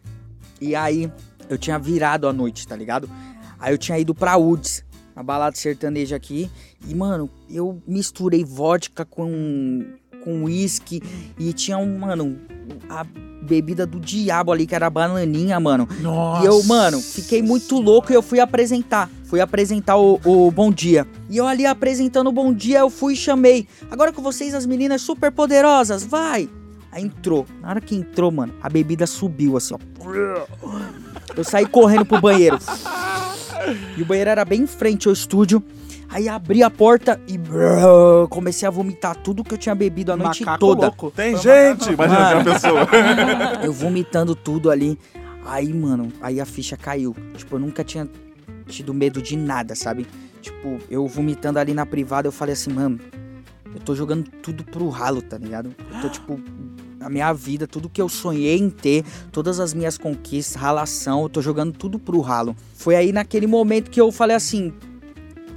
E aí eu tinha virado à noite, tá ligado? Aí eu tinha ido pra UDS. uma balada sertaneja aqui. E, mano, eu misturei vodka com com uísque e tinha um, mano, a bebida do diabo ali, que era a bananinha, mano. Nossa. E eu, mano, fiquei muito louco e eu fui apresentar. Fui apresentar o, o Bom Dia. E eu ali apresentando o Bom Dia, eu fui e chamei. Agora com vocês, as meninas super poderosas, vai! Aí entrou. Na hora que entrou, mano, a bebida subiu assim, ó. Eu saí correndo pro banheiro. E o banheiro era bem em frente ao estúdio. Aí abri a porta e brrr, comecei a vomitar tudo que eu tinha bebido a noite Macaco toda. louco. Tem gente! Imagina uma pessoa. Eu vomitando tudo ali. Aí, mano, aí a ficha caiu. Tipo, eu nunca tinha tido medo de nada, sabe? Tipo, eu vomitando ali na privada, eu falei assim, mano, eu tô jogando tudo pro ralo, tá ligado? Eu tô, tipo, a minha vida, tudo que eu sonhei em ter, todas as minhas conquistas, ralação, eu tô jogando tudo pro ralo. Foi aí naquele momento que eu falei assim,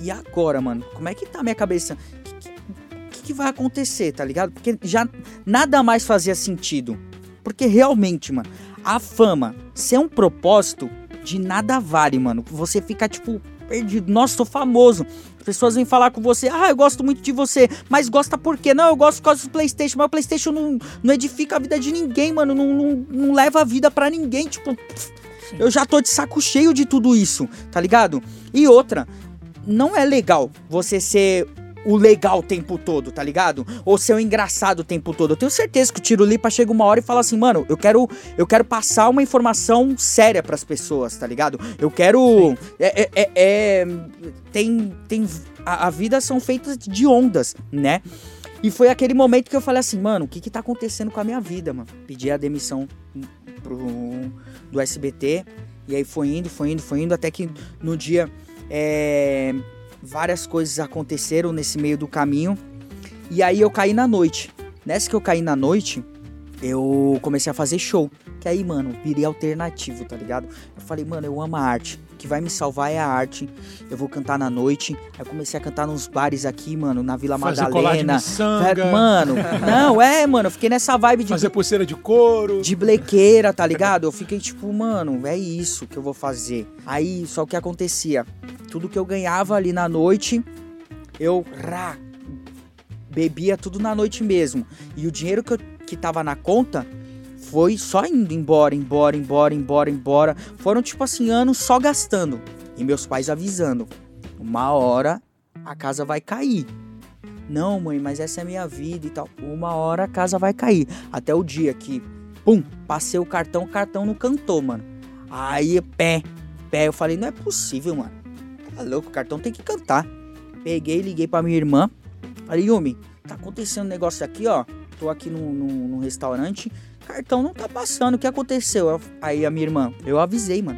e agora, mano? Como é que tá a minha cabeça? O que, que- vai acontecer, tá ligado? Porque já nada mais fazia sentido. Porque realmente, mano, a fama ser um propósito de nada vale, mano. Você fica, tipo, perdido. Nossa, tô famoso. As pessoas vêm falar com você, ah, eu gosto muito de você, mas gosta por quê? Não, eu gosto por causa do Playstation, mas o Playstation não, não edifica a vida de ninguém, mano. Não, não, não leva a vida pra ninguém, tipo... Eu já tô de saco cheio de tudo isso, tá ligado? E outra, não é legal você ser o legal o tempo todo, tá ligado? Ou ser o engraçado o tempo todo. Eu tenho certeza que o Tiro Lipa chega uma hora e fala assim, mano, eu quero, eu quero passar uma informação séria pras pessoas, tá ligado? Eu quero. É, é- é- é- tem. tem a, a vida são feitas de ondas, né? E foi aquele momento que eu falei assim, mano, o que que tá acontecendo com a minha vida, mano? Pedi a demissão pro, do SBT. E aí foi indo, foi indo, foi indo, até que no dia é, várias coisas aconteceram nesse meio do caminho. E aí eu caí na noite. Nessa que eu caí na noite, eu comecei a fazer show. Que aí, mano, virei alternativo, tá ligado? Eu falei, mano, eu amo a arte. O que vai me salvar é a arte. Eu vou cantar na noite. Aí comecei a cantar nos bares aqui, mano, na Vila Fazer Madalena. Velho, Mano, não, é, mano, eu fiquei nessa vibe de fazer pulseira de couro. de blequeira, tá ligado? Eu fiquei tipo, mano, é isso que eu vou fazer. Aí, só que acontecia, tudo que eu ganhava ali na noite, eu rá, bebia tudo na noite mesmo. E o dinheiro que, eu, que tava na conta foi só indo embora, embora, embora, embora, embora. Foram tipo assim, anos só gastando. E meus pais avisando, uma hora a casa vai cair. Não, mãe, mas essa é a minha vida e tal. Uma hora a casa vai cair. Até o dia que, pum, passei o cartão, o cartão não cantou, mano. Aí, pé, pé, eu falei, não é possível, mano. Tá louco, o cartão tem que cantar. Peguei, liguei pra minha irmã. Falei, Yumi, tá acontecendo um negócio aqui, ó. Tô aqui num, num, num restaurante, cartão não tá passando. O que aconteceu? Eu- aí a minha irmã, eu avisei, mano.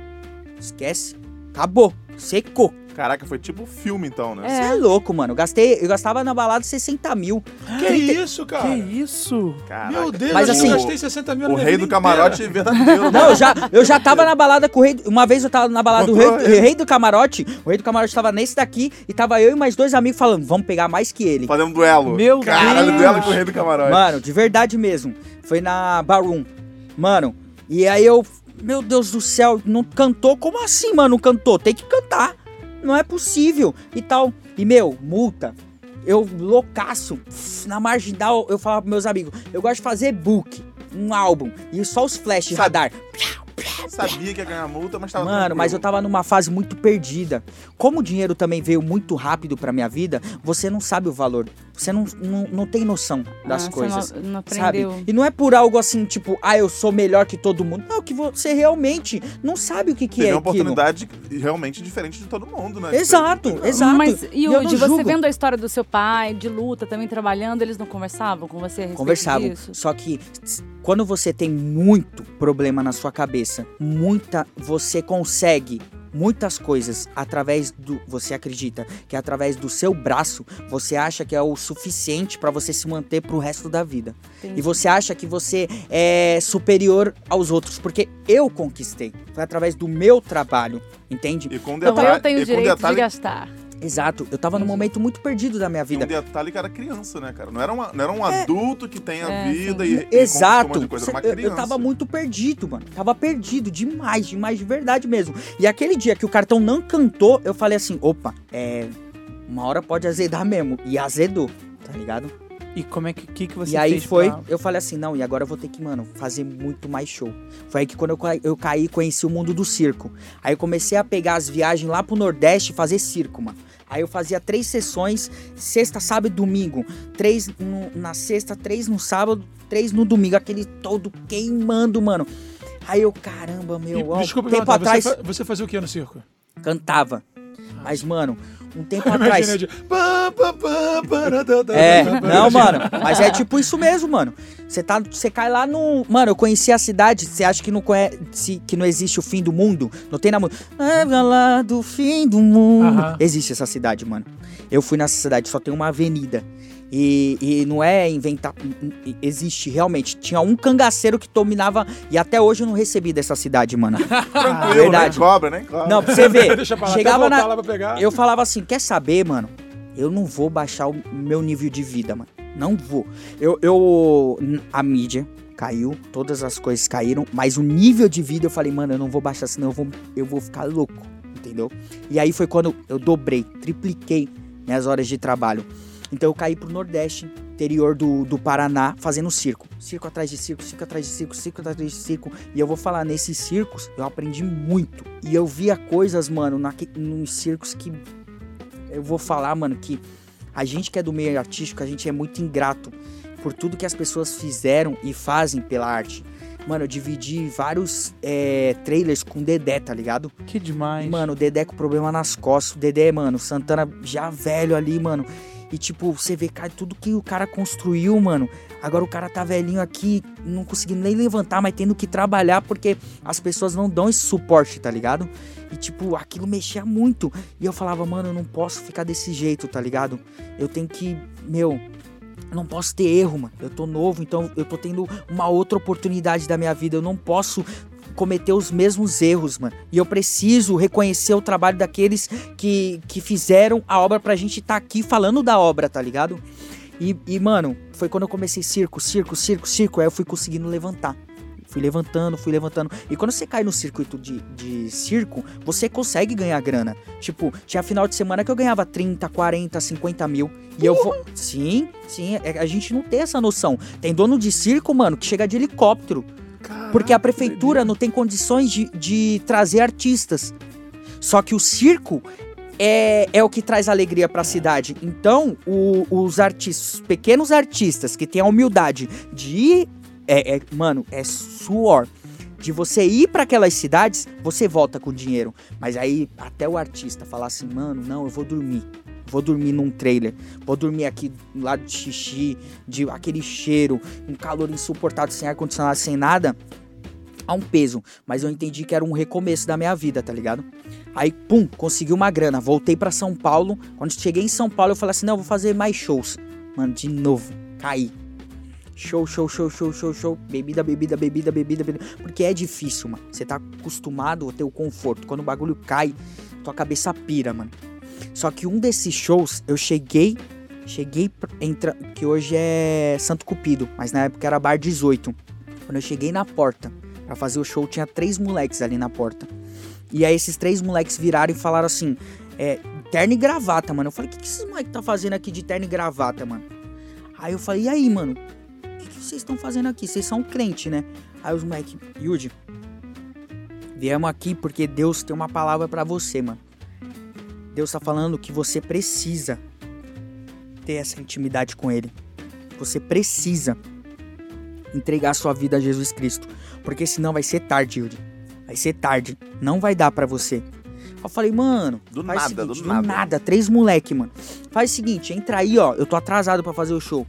Esquece. Acabou. Secou. Caraca, foi tipo filme então, né? Você é. louco, mano. Eu gastei, eu gastava na balada 60 mil. Que isso, cara? Que isso? Caraca. Meu Deus, Mas eu assim- gastei 60 mil na O rei do camarote inteira. verdadeiro. Não, eu já, eu já tava na balada com o rei. Uma vez eu tava na balada do rei, rei do camarote. O rei do camarote tava nesse daqui e tava eu e mais dois amigos falando, vamos pegar mais que ele. Fazendo um duelo. Meu Caralho, Deus. duelo com o rei do camarote. Mano, de verdade mesmo. Foi na Barum. Mano, e aí eu. Meu Deus do céu, não cantou? Como assim, mano? Não cantou? Tem que cantar. Não é possível. E tal. E, meu, multa. Eu, loucaço, na marginal, eu falava pros meus amigos, eu gosto de fazer book, um álbum, e só os flash Sabe- radar. Sabia que ia ganhar multa, mas tava Mano, mas eu tava numa fase muito perdida. Como o dinheiro também veio muito rápido pra minha vida, você não sabe o valor. Você não, não, não tem noção das Ah, você coisas. Não, não Sabe? aprendeu. E não é por algo assim, tipo, ah, eu sou melhor que todo mundo. Não, que você realmente não sabe o que, que Teve é uma aquilo. oportunidade realmente diferente de todo mundo, né? Exato, exato. Mas, E não Yudi, você vendo a história do seu pai, de luta, também trabalhando, eles não conversavam com você a respeito Conversavam. disso? Só que quando você tem muito problema na sua cabeça, muita. Você consegue muitas coisas através do. Você acredita que através do seu braço você acha que é o suficiente pra você se manter pro resto da vida. Entendi. E você acha que você é superior aos outros. Porque eu conquistei. Foi através do meu trabalho. Entende? E com Então detalhe, eu tenho e o com direito detalhe de gastar. Exato, eu tava num momento muito perdido da minha E um vida. detalhe que era criança, né, cara? Não era, uma, não era um adulto que tem a É, vida sim. e, e um Exato. monte de coisa, era uma Eu- eu, tava muito perdido, mano. Tava perdido demais, demais, de verdade mesmo. E aquele dia que o cartão não cantou, eu falei assim: opa, é. Uma hora pode azedar mesmo. E azedou, tá ligado? E como é que, que, que você e aí fez foi, pra- eu falei assim, não, e agora eu vou ter que, mano, fazer muito mais show. Foi aí que quando eu, eu caí, conheci o mundo do circo. Aí eu comecei a pegar as viagens lá pro Nordeste e fazer circo, mano. Aí eu fazia três sessões, sexta, sábado e domingo. Três no- na sexta, três no sábado, três no domingo. Aquele todo queimando, mano. Aí eu, caramba, meu, E, ó, desculpa, tempo perguntar, atrás você, fa- você fazia o que no circo? cantava. Mas, mano, um tempo atrás... De... É, não, mano. Mas é tipo isso mesmo, mano. Você tá, você cai lá no, mano. Eu conheci a cidade. Você acha que não conhece, que não existe o fim do mundo? Não tem na música. lá do fim do mundo. Aham. Existe essa cidade, mano. Eu fui nessa cidade, só tem uma avenida. E, e não é inventar. Existe realmente. Tinha um cangaceiro que dominava. E até hoje eu não recebi dessa cidade, mano. Tranquilo, verdade. nem cobra, nem cobra. Não, pra você ver. Deixa pra lá, Chegava na, lá pra pegar. eu falava assim, quer saber, mano? Eu não vou baixar o meu nível de vida, mano. Não vou. Eu, eu a mídia caiu, todas as coisas caíram, mas o nível de vida eu falei, mano, eu não vou baixar, senão eu vou, eu vou ficar louco, entendeu? E aí foi quando eu dobrei, tripliquei minhas horas de trabalho. Então eu caí pro Nordeste, interior do, do Paraná, fazendo circo. Circo atrás de circo, circo atrás de circo, circo atrás de circo. E eu vou falar, nesses circos eu aprendi muito. E eu via coisas, mano, naque, nos circos que eu vou falar, mano, que a gente que é do meio artístico, a gente é muito ingrato por tudo que as pessoas fizeram e fazem pela arte. Mano, eu dividi vários é, trailers com o Dedé, tá ligado? Que demais. Mano, o Dedé com problema nas costas. O Dedé, mano, Santana já velho ali, mano. E tipo, você vê, cara, tudo que o cara construiu, mano. Agora o cara tá velhinho aqui, não conseguindo nem levantar, mas tendo que trabalhar porque as pessoas não dão esse suporte, tá ligado? E tipo, aquilo mexia muito. E eu falava, mano, eu não posso ficar desse jeito, tá ligado? Eu tenho que, meu, eu não posso ter erro, mano. Eu tô novo, então eu tô tendo uma outra oportunidade da minha vida. Eu não posso cometer os mesmos erros, mano. E eu preciso reconhecer o trabalho daqueles que, que fizeram a obra pra gente estar aqui falando da obra, tá ligado? E, e, mano, foi quando eu comecei circo, circo, circo, circo. Aí eu fui conseguindo levantar. Fui levantando, fui levantando. E quando você cai no circuito de, de circo, você consegue ganhar grana. Tipo, tinha final de semana que eu ganhava 30, 40, 50 mil. E eu vou. Sim, sim. é- A gente não tem essa noção. Tem dono de circo, mano, que chega de helicóptero. Porque a prefeitura não tem condições de, de trazer artistas. Só que o circo é, é o que traz alegria pra cidade. Então, o- os artistas, os pequenos artistas que têm a humildade de. É, é- mano, é suor. De você ir pra aquelas cidades, você volta com dinheiro. Mas aí, até o artista falar assim, mano, não, eu vou dormir. Vou dormir num trailer. Vou dormir aqui do lado de xixi, de aquele cheiro, um calor insuportável, sem ar-condicionado, sem nada. Há um peso. Mas eu entendi que era um recomeço da minha vida, tá ligado? Aí, pum, consegui uma grana. Voltei pra São Paulo. Quando cheguei em São Paulo, eu falei assim: não, eu vou fazer mais shows. Mano, de novo, caí. Show, show, show, show, show, show. Bebida, bebida, bebida, bebida, bebida. Porque é difícil, mano. Você tá acostumado a ter o conforto. Quando o bagulho cai, tua cabeça pira, mano. Só que um desses shows, eu cheguei. Cheguei entra, que hoje é Santo Cupido, mas na época era Bar 18. Quando eu cheguei na porta pra fazer o show, tinha três moleques ali na porta. E aí esses três moleques viraram e falaram assim: é, terno e gravata, mano. Eu falei, o que, que esses moleques tá fazendo aqui de terno e gravata, mano? Aí eu falei, e aí, mano? O que, que vocês estão fazendo aqui? Vocês são crente, né? Aí os moleques, Yudi, viemos aqui porque Deus tem uma palavra pra você, mano. Deus tá falando que você precisa ter essa intimidade com Ele. Você precisa entregar sua vida a Jesus Cristo. Porque senão vai ser tarde, Yuri. Vai ser tarde. Não vai dar pra você. Eu falei, mano. Do nada, seguinte, do nada. Três moleque, mano. Faz o seguinte, entra aí, ó. Eu tô atrasado pra fazer o show.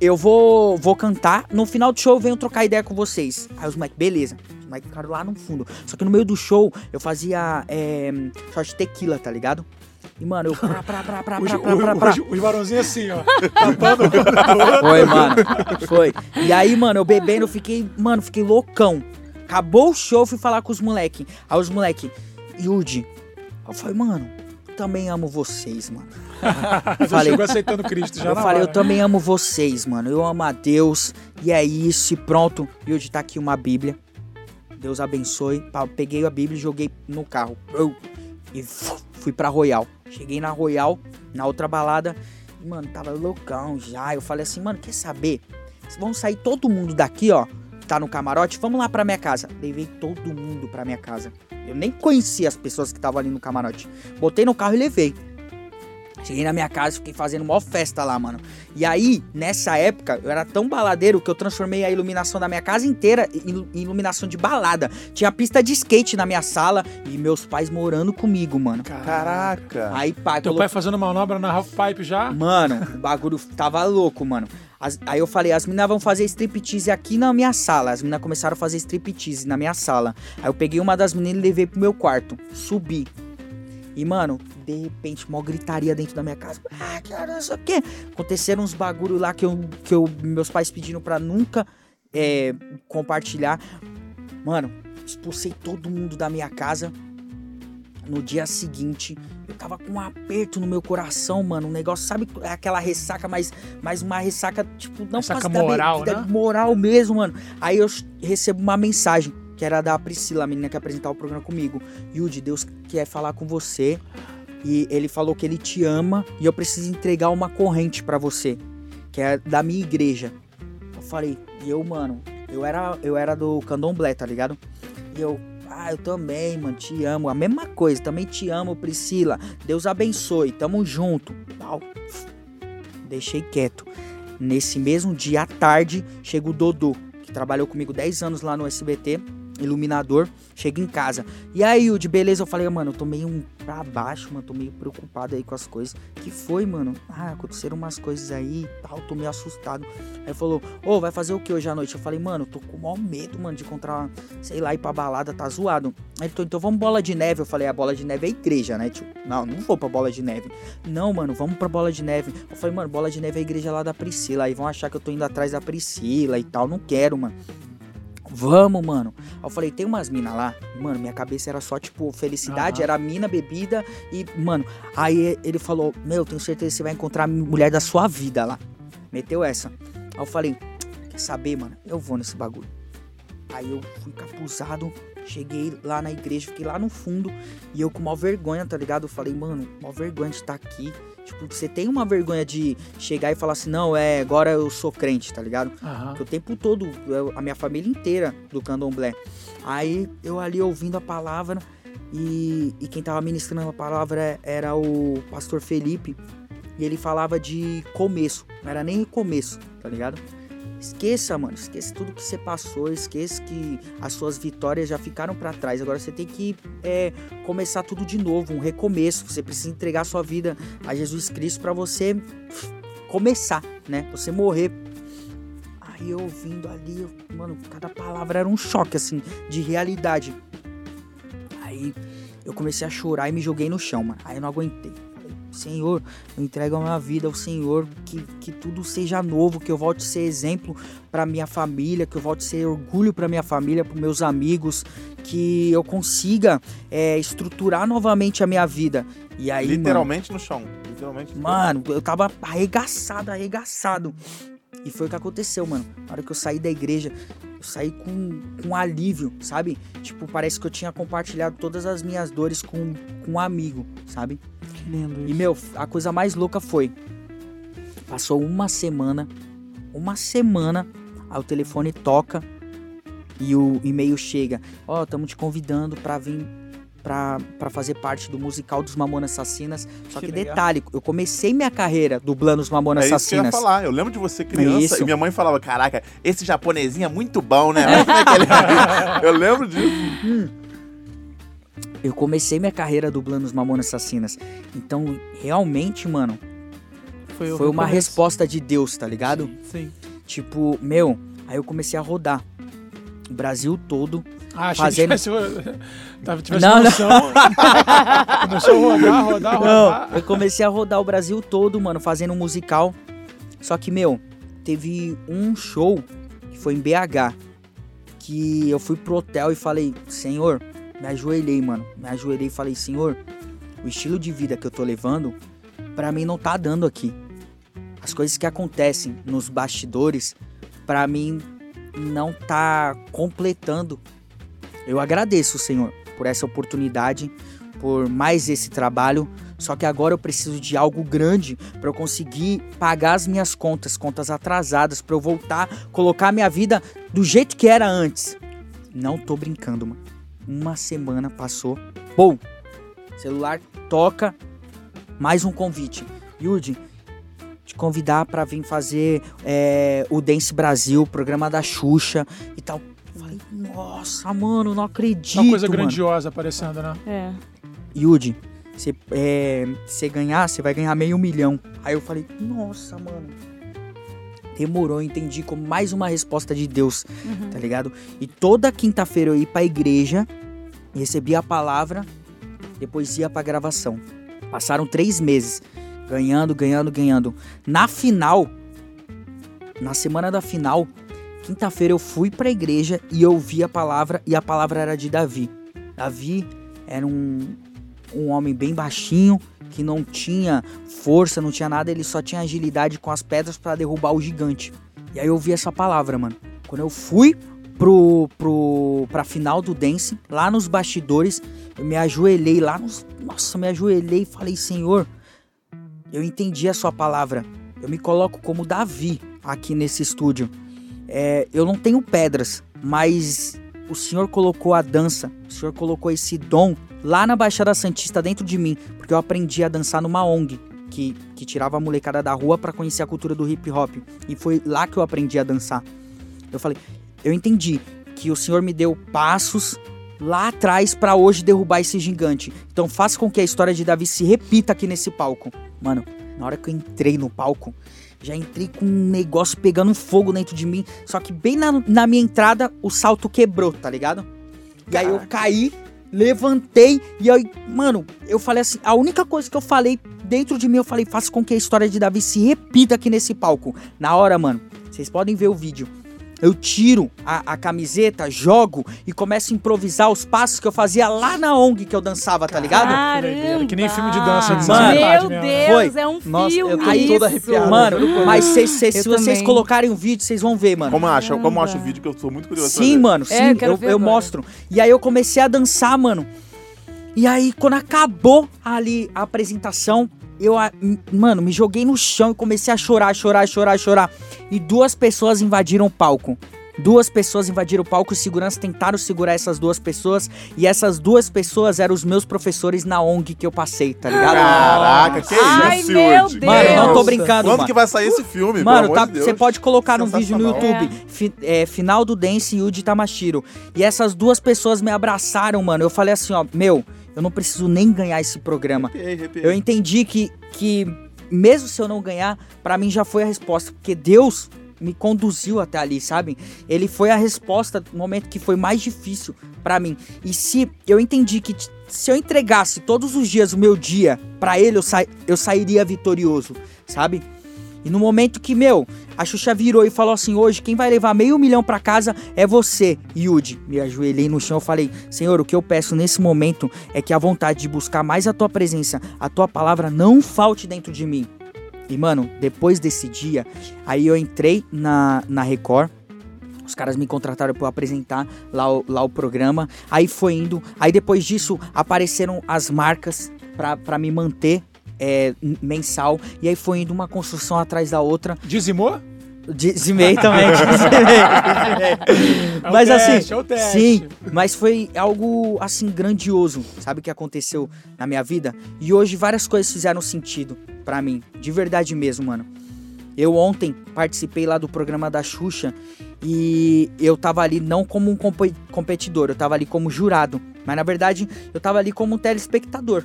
Eu vou, vou cantar. No final do show eu venho trocar ideia com vocês. Aí os moleques, beleza. Moleques ficaram lá no fundo. Só que no meio do show eu fazia é, shot tequila, tá ligado? E, mano, eu. Pra, pra, pra, pra, Os, pra, pra, pra, pra. os, os varãozinhos assim, ó. Tapando. Foi, mano. Foi. E aí, mano, eu bebendo, eu fiquei, mano, fiquei loucão. Acabou o show, fui falar com os moleque. Aí os moleque, Yudi. Eu falei, mano, também amo vocês, mano. Já falei- chegou aceitando Cristo já eu falei, hora. eu também amo vocês, mano. Eu amo a Deus. E é isso, e pronto. Hoje tá aqui uma Bíblia. Deus abençoe. Peguei a Bíblia e joguei no carro. E fu- fui pra Royal. Cheguei na Royal, na outra balada. E, mano, tava loucão já. Eu falei assim, mano, quer saber? Vamos sair todo mundo daqui, ó. Tá no camarote, vamos lá pra minha casa. Levei todo mundo pra minha casa. Eu nem conhecia as pessoas que estavam ali no camarote. Botei no carro e levei. Cheguei na minha casa e fiquei fazendo mó festa lá, mano. E aí, nessa época, eu era tão baladeiro que eu transformei a iluminação da minha casa inteira em ilu- em iluminação de balada. Tinha pista de skate na minha sala e meus pais morando comigo, mano. Caraca. Aí, pá, Teu colocou- pai fazendo manobra na half pipe já? Mano, o bagulho tava louco, mano. As- aí eu falei, as meninas vão fazer striptease aqui na minha sala. As meninas começaram a fazer striptease na minha sala. Aí eu peguei uma das meninas e levei pro meu quarto. Subi. E, mano, de repente, mó gritaria dentro da minha casa. Ah, que hora, não sei o quê. Aconteceram uns bagulho lá que, eu, que eu, meus pais pediram pra nunca é, compartilhar. Mano, expulsei todo mundo da minha casa. No dia seguinte, eu tava com um aperto no meu coração, mano. Um negócio, sabe, aquela ressaca, mas, mas uma ressaca, tipo, não Ressaca da moral, bebida, né? moral mesmo, mano. Aí eu recebo uma mensagem, que era da Priscila, a menina que ia apresentar o programa comigo. Yudi, Deus quer falar com você. E ele falou que ele te ama e eu preciso entregar uma corrente pra você, que é da minha igreja. Eu falei, e eu, mano, eu era, eu era do candomblé, tá ligado? E eu, ah, eu também, mano, te amo. A mesma coisa, também te amo, Priscila. Deus abençoe, tamo junto. Pau. Deixei quieto. Nesse mesmo dia à tarde, chega o Dodô, que trabalhou comigo 10 anos lá no SBT, iluminador. Chega em casa. E aí, o de beleza, eu falei, mano, eu tô meio pra baixo, mano, tô meio preocupado aí com as coisas. Que foi, mano? Ah, aconteceram umas coisas aí e tal, tô meio assustado. Aí falou, ô, vai fazer o que hoje à noite? Eu falei, mano, tô com o maior medo, mano, de encontrar, sei lá, ir pra balada, tá zoado. Aí ele falou, então vamos bola de neve. Eu falei, a bola de neve é igreja, né, tio? Não, não vou pra bola de neve. Não, mano, vamos pra bola de neve. Eu falei, mano, bola de neve é a igreja lá da Priscila. Aí vão achar que eu tô indo atrás da Priscila e tal. Não quero, mano. Vamos, mano. Aí eu falei, tem umas minas lá. Mano, minha cabeça era só, tipo, felicidade, Aham. era mina, bebida e, mano. Aí ele falou, meu, tenho certeza que você vai encontrar a mulher da sua vida lá. Meteu essa. Aí eu falei, quer saber, mano? Eu vou nesse bagulho. Aí eu fui capuzado, cheguei lá na igreja, fiquei lá no fundo e eu com maior vergonha, tá ligado? Eu falei, mano, maior vergonha de estar aqui. Tipo, você tem uma vergonha de chegar e falar assim, não, é, agora eu sou crente, tá ligado? Aham. Porque o tempo todo, eu- a minha família inteira do candomblé. Aí eu ali ouvindo a palavra e, e quem tava ministrando a palavra era o pastor Felipe. E ele falava de começo, não era nem começo, tá ligado? Esqueça, mano, esqueça tudo que você passou, esqueça que as suas vitórias já ficaram pra trás. Agora você tem que é, começar tudo de novo, um recomeço. Você precisa entregar sua vida a Jesus Cristo pra você começar, né? Você morrer Aí eu ouvindo ali, eu- mano, cada palavra era um choque, assim, de realidade. Aí eu comecei a chorar e me joguei no chão, mano. Aí eu não aguentei. Senhor, eu entrego a minha vida ao Senhor, que, que tudo seja novo, que eu volte a ser exemplo pra minha família, que eu volte a ser orgulho pra minha família, pros meus amigos, que eu consiga é, estruturar novamente a minha vida. E aí, mano, Literalmente no chão. Literalmente. Mano, eu tava arregaçado, arregaçado. E foi o que aconteceu, mano. Na hora que eu saí da igreja, eu saí com, com alívio, sabe? Tipo, parece que eu tinha compartilhado todas as minhas dores com, com um amigo, sabe? Que lindo E, isso. meu, a coisa mais louca foi. Passou uma semana. Uma semana. Aí o telefone toca. E o e-mail chega. Ó, estamos te convidando pra vir. Pra, pra fazer parte do musical dos Mamonas Assassinas. Só que, Que detalhe, eu comecei minha carreira dublando os Mamonas É isso que eu ia Assassinas. falar. Eu lembro de você criança Isso. e minha mãe falava: Caraca, esse japonesinho é muito bom, né? É que ele é." Eu lembro disso. Eu comecei minha carreira dublando os Mamonas Assassinas. Então, realmente, mano, Foi, foi uma recomeço. resposta de Deus, tá ligado? Sim. Tipo, meu, aí eu comecei a rodar. Brasil todo. Ah, achei Fazendo- que tivesse, tava, tivesse Não, não. noção. Começou a rodar, rodar, rodar. Eu comecei a rodar o Brasil todo, mano, fazendo um musical. Só que, meu, teve um show que foi em BH. Que eu fui pro hotel e falei, Senhor, me ajoelhei, mano. Me ajoelhei e falei, Senhor, o estilo de vida que eu tô levando, pra mim não tá dando aqui. As coisas que acontecem nos bastidores, pra mim não tá completando. Eu agradeço, Senhor, por essa oportunidade, por mais esse trabalho. Só que agora eu preciso de algo grande para eu conseguir pagar as minhas contas, contas atrasadas, para eu voltar, colocar minha vida do jeito que era antes. Não tô brincando, mano. Uma semana passou. Bom, celular toca. Mais um convite. Yudi, te convidar para vir fazer é, o Dance Brasil, programa da Xuxa e tal. Falei, nossa, mano, não acredito. Uma coisa mano. grandiosa aparecendo, né? É. Yudi, você é, você ganhar, você vai ganhar meio milhão. Aí eu falei, nossa, mano. Demorou, eu entendi como mais uma resposta de Deus, Uhum. tá ligado? E toda quinta-feira eu ia pra igreja, recebia a palavra, depois ia pra gravação. Passaram três meses, ganhando, ganhando, ganhando. Na final, na semana da final, quinta-feira eu fui pra igreja e eu ouvi a palavra, e a palavra era de Davi. Davi era um, um homem bem baixinho, que não tinha força, não tinha nada, ele só tinha agilidade com as pedras pra derrubar o gigante. E aí eu ouvi essa palavra, mano. Quando eu fui pro, pro, pra final do Dance, lá nos bastidores, eu me ajoelhei lá nos. Nossa, me ajoelhei e falei, Senhor, eu entendi a sua palavra. Eu me coloco como Davi aqui nesse estúdio. É, eu não tenho pedras, mas o Senhor colocou a dança, o Senhor colocou esse dom lá na Baixada Santista dentro de mim, porque eu aprendi a dançar numa ONG que, que tirava a molecada da rua para conhecer a cultura do hip hop. E foi lá que eu aprendi a dançar. Eu falei, eu entendi que o Senhor me deu passos lá atrás para hoje derrubar esse gigante. Então faça com que a história de Davi se repita aqui nesse palco. Mano, na hora que eu entrei no palco, já entrei com um negócio pegando fogo dentro de mim. Só que bem na, na minha entrada, o salto quebrou, tá ligado? E aí eu caí, levantei e aí, mano, eu falei assim, a única coisa que eu falei dentro de mim, eu falei, faça com que a história de Davi se repita aqui nesse palco. Na hora, mano, vocês podem ver o vídeo. Eu tiro a, a camiseta, jogo e começo a improvisar os passos que eu fazia lá na ONG que eu dançava, tá ligado? Caramba! Que nem filme de dança de Mano, Meu. Deus, Foi. é um Nossa, filme eu tô Aí, todo arrepiado. Mano, mas cês- cês- Eu se vocês também. colocarem o vídeo, vocês vão ver, mano. Como acha? Como acha o vídeo que eu tô muito curioso pra Sim, ver. mano, É, sim, eu quero eu, ver eu agora. mostro. E aí eu comecei a dançar, mano. E aí, quando acabou ali a apresentação, eu, mano, me joguei no chão e comecei a chorar, chorar, chorar, chorar. E duas pessoas invadiram o palco. Duas pessoas invadiram o palco, os seguranças tentaram segurar essas duas pessoas. E essas duas pessoas eram os meus professores na ONG que eu passei, tá ligado? Caraca, que Ai, isso, meu? Deus. Mano, não tô brincando, Quando mano. que vai sair esse filme? Mano, tá- de você pode colocar no vídeo no. YouTube. Fi- é, final do Dance Yuji Tamashiro. E essas duas pessoas me abraçaram, mano. Eu falei assim, ó, meu, eu não preciso nem ganhar esse programa. Arrepiei, arrepiei. Eu entendi que, que mesmo se eu não ganhar, pra mim já foi a resposta. Porque Deus me conduziu até ali, sabe? Ele foi a resposta no momento que foi mais difícil pra mim. E se eu entendi que se eu entregasse todos os dias o meu dia pra ele, eu, sa eu sairia vitorioso, sabe? E no momento que, meu, a Xuxa virou e falou assim: hoje quem vai levar meio milhão pra casa é você, Yudi. Me ajoelhei no chão e falei: Senhor, o que eu peço nesse momento é que a vontade de buscar mais a tua presença, a tua palavra não falte dentro de mim. E, mano, depois desse dia, aí eu entrei na, na Record. Os caras me contrataram eu apresentar lá lá o programa. Aí foi indo. Aí depois disso apareceram as marcas pra me manter é, mensal. E aí foi indo uma construção atrás da outra. Dizimou? Dizimei também, dizimei. É Mas teste, assim, é sim, mas foi algo assim grandioso, sabe que aconteceu na minha vida? E hoje várias coisas fizeram sentido pra mim, de verdade mesmo, mano. Eu ontem participei lá do programa da Xuxa e eu tava ali não como um compe- competidor, eu tava ali como jurado, mas na verdade eu tava ali como um telespectador.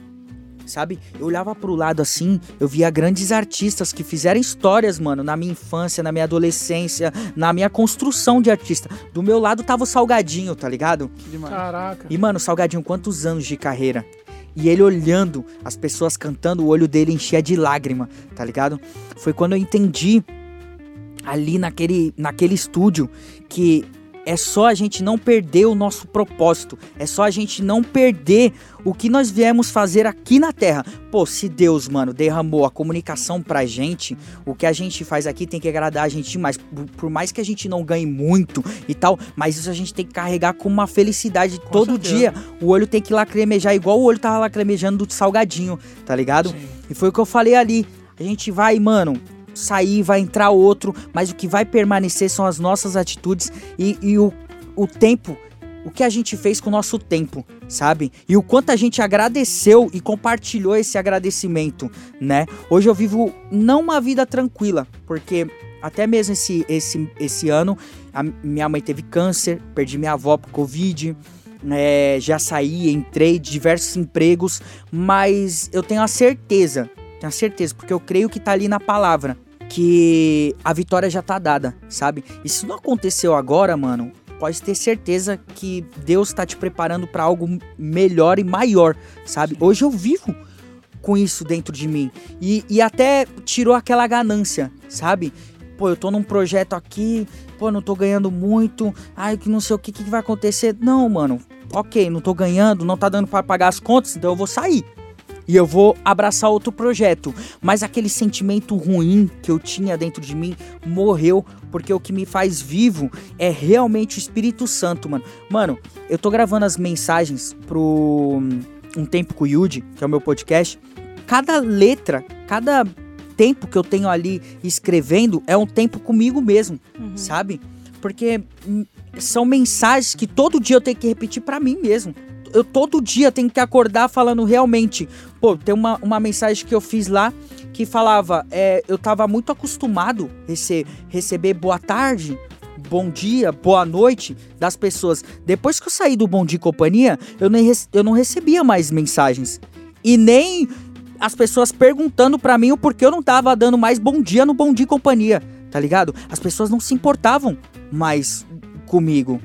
Sabe? Eu olhava pro lado assim, eu via grandes artistas que fizeram histórias, mano, na minha infância, na minha adolescência, na minha construção de artista. Do meu lado tava o Salgadinho, tá ligado? Caraca. E, mano, o Salgadinho, quantos anos de carreira? E ele olhando as pessoas cantando, o olho dele enchia de lágrima, tá ligado? Foi quando eu entendi ali naquele, naquele estúdio que é só a gente não perder o nosso propósito. É só a gente não perder o que nós viemos fazer aqui na Terra. Pô, se Deus, mano, derramou a comunicação pra gente, o que a gente faz aqui tem que agradar a gente demais. Por, mais que a gente não ganhe muito e tal, mas isso a gente tem que carregar com uma felicidade todo certeza. dia. O olho tem que lacrimejar igual o olho tava lacrimejando do salgadinho, tá ligado? E foi o que eu falei ali. A gente vai, mano, sair, vai entrar outro, mas o que vai permanecer são as nossas atitudes e, e o, o tempo, o que a gente fez com o nosso tempo, sabe? E o quanto a gente agradeceu e compartilhou esse agradecimento, né? Hoje eu vivo não uma vida tranquila, porque até mesmo esse, esse, esse ano, minha mãe teve câncer, perdi minha avó por Covid. é, já saí, entrei diversos empregos, mas eu tenho a certeza, tenho a certeza, porque eu creio que tá ali na palavra, que a vitória já tá dada, sabe? E se não aconteceu agora, mano, pode ter certeza que Deus tá te preparando para algo melhor e maior, sabe? Hoje eu vivo com isso dentro de mim. E, e até tirou aquela ganância, sabe? Pô, eu tô num projeto aqui, pô, não tô ganhando muito, ai, que não sei o que, que vai acontecer. Não, mano, ok, não tô ganhando, não tá dando para pagar as contas, então eu vou sair. E eu vou abraçar outro projeto. Mas aquele sentimento ruim que eu tinha dentro de mim morreu, porque o que me faz vivo é realmente o Espírito Santo, mano. Mano, eu tô gravando as mensagens pro Um Tempo com o Yudi, que é o meu podcast. Cada letra, cada tempo que eu tenho ali escrevendo é um tempo comigo mesmo, sabe? Porque hum, são mensagens que todo dia eu tenho que repetir pra mim mesmo. Eu todo dia tenho que acordar falando realmente. Pô, tem uma, uma mensagem que eu fiz lá que falava: é, eu tava muito acostumado a rece receber boa tarde, bom dia, boa noite das pessoas. Depois que eu saí do Bom Dia e Companhia, eu, nem eu não recebia mais mensagens. E nem as pessoas perguntando pra mim o porquê eu não tava dando mais bom dia no Bom Dia e Companhia, tá ligado? As pessoas não se importavam mais comigo.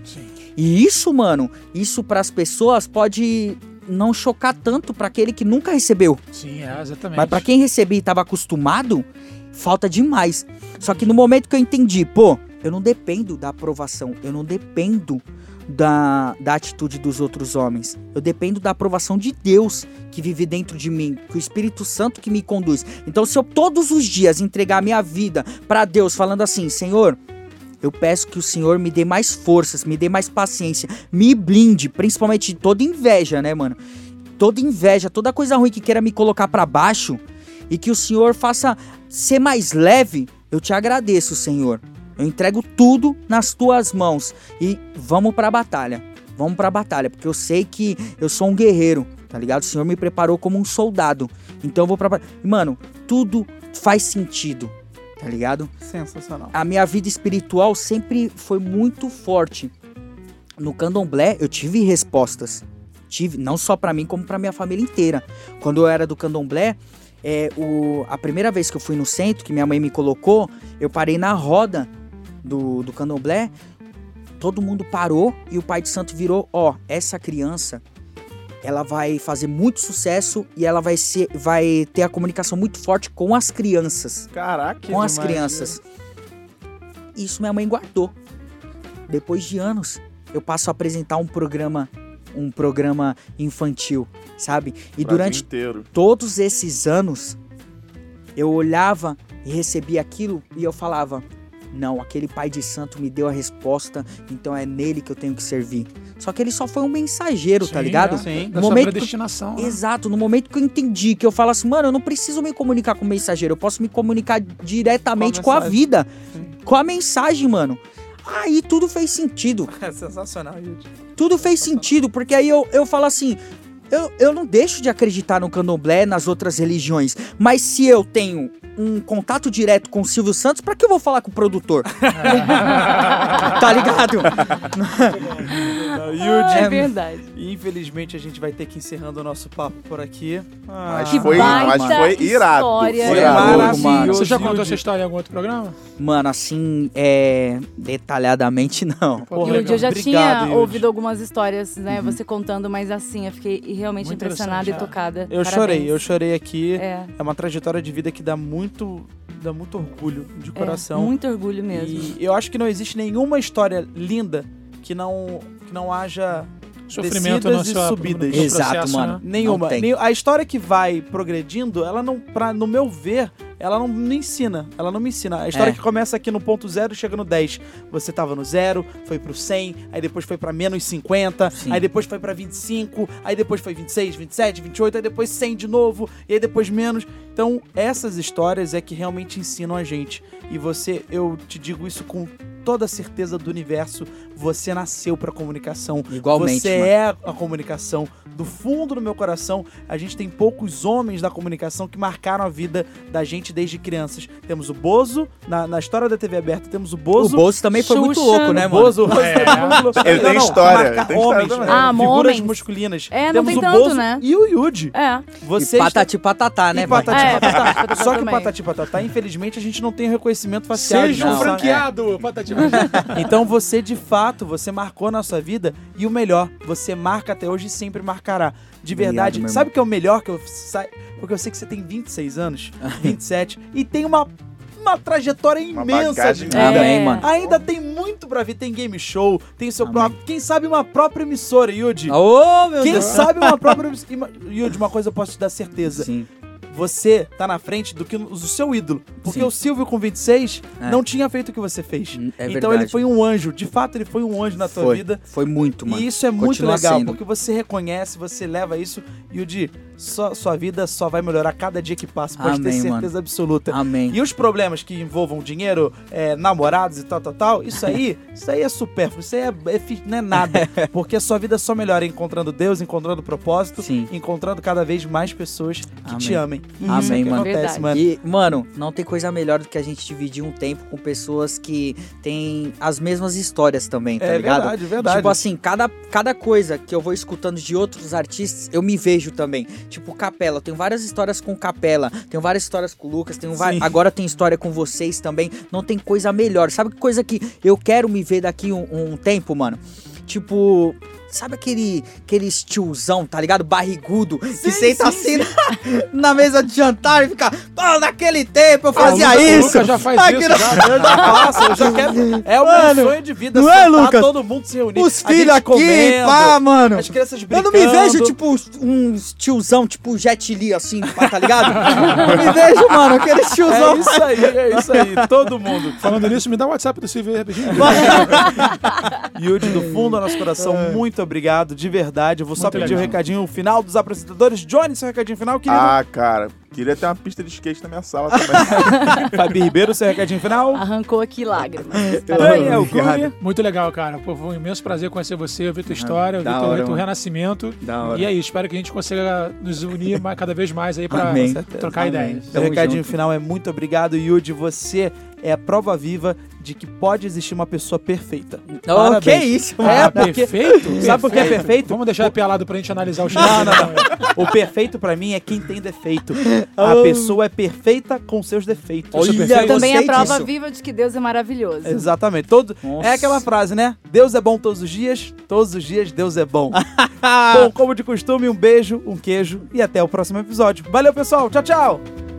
E isso, mano, isso pras pessoas pode não chocar tanto pra aquele que nunca recebeu. Sim, é, exatamente. Mas pra quem recebia e tava acostumado, falta demais. Só que no momento que eu entendi, pô, eu não dependo da aprovação, eu não dependo da, da atitude dos outros homens. Eu dependo da aprovação de Deus que vive dentro de mim, que o Espírito Santo que me conduz. Então, se eu todos os dias entregar minha vida pra Deus, falando assim, Senhor, eu peço que o Senhor me dê mais forças, me dê mais paciência, me blinde, principalmente de toda inveja, né, mano? Toda inveja, toda coisa ruim que queira me colocar pra baixo e que o Senhor faça ser mais leve. Eu te agradeço, Senhor. Eu entrego tudo nas tuas mãos e vamos pra batalha. Vamos pra batalha, porque eu sei que eu sou um guerreiro, tá ligado? O Senhor me preparou como um soldado. Então eu vou batalha. Mano, tudo faz sentido, tá ligado? Sensacional. a minha vida espiritual sempre foi muito forte. No candomblé, eu tive respostas. Tive, não só pra mim, como pra minha família inteira. Quando eu era do candomblé, é, o, a primeira vez que eu fui no centro, que minha mãe me colocou, eu parei na roda do, do candomblé. Todo mundo parou e o pai de santo virou: Ó, essa criança, ela vai fazer muito sucesso e ela vai, ser, vai ter a comunicação muito forte com as crianças Caraca, com as demais. crianças. Isso minha mãe guardou. Depois de anos, eu passo a apresentar um programa, um programa infantil, sabe? E Brasil durante inteiro. todos esses anos, eu olhava e recebia aquilo e eu falava: "Não, aquele pai de santo me deu a resposta, então é nele que eu tenho que servir". Só que ele só foi um mensageiro, tá Sim, ligado? é. Sim. Da No sua momento que- predestinação. né? Exato, no momento que eu entendi que eu falo assim, mano, eu não preciso me comunicar com o mensageiro, eu posso me comunicar diretamente Com com a a, mensagem. vida, com a mensagem, mano. Aí tudo fez sentido, É sensacional, Yudi. tudo fez sentido, porque aí eu, eu falo assim, eu, eu não deixo de acreditar no candomblé, nas outras religiões, mas se eu tenho um contato direto com o Silvio Santos, pra que eu vou falar com o produtor? tá ligado? Yudi. É verdade. Infelizmente a gente vai ter que ir encerrando o nosso papo por aqui. Ah, Mas Que foi, mas foi irado. história. Foi maravilhoso. Você já contou Yudi. essa história em algum outro programa? Mano, assim, é. detalhadamente não. Porra. Yudi, eu já Obrigado, tinha Yudi. ouvido algumas histórias, né? Você contando, mas assim, eu fiquei realmente Muito impressionada e interessante, tocada. Eu Parabéns. chorei, eu chorei aqui. É, É uma trajetória de vida que dá muito, dá muito orgulho de é, coração. muito orgulho mesmo. E eu acho que não existe nenhuma história linda que não, que não haja Sofrimento descidas e subidas. Exato, processo, mano. né? Nenhuma. Não tem. Nem- a história que vai progredindo, ela não, pra, no meu ver, ela não me ensina. Ela não me ensina. A história É. que começa aqui no ponto zero e chega no 10. Você tava no zero, foi pro 100, aí depois foi pra menos 50, Sim. aí depois foi pra 25, aí depois foi 26, 27, 28, aí depois 100 de novo, e aí depois menos. Então, essas histórias é que realmente ensinam a gente. E você, eu te digo isso com toda a certeza do universo, você nasceu pra comunicação. Igualmente, Você mano. é a comunicação. Do fundo do meu coração, a gente tem poucos homens da comunicação que marcaram a vida da gente desde crianças. Temos o Bozo, na, na história da TV aberta, temos o O Bozo. Bozo também foi muito Xuxa, louco, né, mano? Bozo, o Bozo É. é muito louco. Ele tem história, marca tem história homens, também. é, Ah, figuras homens. masculinas. É, não temos tem o tanto, Bozo né? e o Yuji. É. Você E patati patatá, né, e patati É, patatá. patatá Só que o patati patatá, infelizmente, a gente não tem reconhecimento facial. Seja um sabe? franqueado, Patati. Então você, de fato, você marcou na sua vida e o melhor, você marca até hoje e sempre marcará. De verdade. meu Sabe o que é o melhor que eu sa... Porque eu sei que você tem 26 anos, 27, e tem uma, uma trajetória Uma imensa. de É. vida. Também, mano. Ainda tem muito pra vir. Tem game show, tem seu Amém. próprio. Quem sabe uma própria emissora, Yudi. Ô, meu Quem Deus. sabe uma própria emissora. Yudi, uma coisa eu posso te dar certeza. Sim. Você tá na frente do que o seu ídolo. Porque Sim. o Silvio com 26 É. não tinha feito o que você fez. É então verdade. ele foi um anjo. De fato, ele foi um anjo na tua Foi. vida. Foi muito, mano. E isso é muito Continua legal, sendo. porque você reconhece, você leva isso. Yudi, só, sua vida só vai melhorar cada dia que passa. Pode ter Amém, certeza mano. absoluta. Amém. E os problemas que envolvam dinheiro, é, namorados e tal, tal, tal, isso aí, isso aí é supérfluo, isso aí é, é não é nada. Porque a sua vida só melhora encontrando Deus, encontrando propósito, Sim. encontrando cada vez mais pessoas que te Amém. amem. Amém, isso é que mano. acontece, mano. E, mano, não tem coisa melhor do que a gente dividir um tempo com pessoas que têm as mesmas histórias também, tá é ligado? verdade, verdade. Tipo assim, cada, cada coisa que eu vou escutando de outros artistas, eu me vejo também. Tipo, Capela, eu tenho várias histórias com Capela, tenho várias histórias com o Lucas, tenho va- Sim. agora tem história com vocês também. Não tem coisa melhor. Sabe que coisa que eu quero me ver daqui um, um tempo, mano? Tipo. Sabe aquele, aqueles tiozão, tá ligado? Barrigudo, que senta assim na, na mesa de jantar e fica. Pô, naquele tempo eu fazia Ah, o o isso. Lucas já faz Aquele- isso, já. Eu já faço, eu já quero. É o Mano, meu sonho de vida, não é, Lucas? todo mundo se reunir. Os filhos aqui, comendo, pá, mano. As crianças Eu brincando. não me vejo, tipo, uns tiozão, tipo Jet Li, assim, pá, tá ligado? Eu me vejo, mano, aqueles tiozão. É isso aí, é isso aí. Todo mundo. Falando nisso, me dá o WhatsApp do Silvio aí rapidinho. Yudi, do fundo do nosso coração, muito obrigado, de verdade. Eu vou só Muito pedir o legal. recadinho final dos apresentadores. Johnny, seu recadinho final, querido. Ah, cara, queria ter uma pista de skate na minha sala também. Fabi Ribeiro, seu recadinho final. Arrancou aqui lágrimas. Daniel Obrigado. Clube. Muito legal, cara. Pô, foi um imenso prazer conhecer você, ouvir tua história, ouvir da teu, hora, teu renascimento. Da hora. E aí, espero que a gente consiga nos unir cada vez mais aí pra Amém. trocar Amém. ideias. Seu Tamo recadinho junto. final é muito obrigado, Yudi. Você é a prova viva de que pode existir uma pessoa perfeita. Oh, que isso, É, mano. porque- perfeito? Sabe por que é perfeito? Vamos deixar pelado pra gente analisar o chat. Não, não, não. O perfeito pra mim é quem tem defeito. A pessoa é perfeita com seus defeitos. Olha. Também é prova disso. viva de que Deus é maravilhoso. Exatamente. Todo, Nossa. é aquela frase, né? Deus é bom todos os dias, todos os dias Deus é bom. bom, como de costume, um beijo, um queijo e até o próximo episódio. Valeu, pessoal. Tchau, tchau.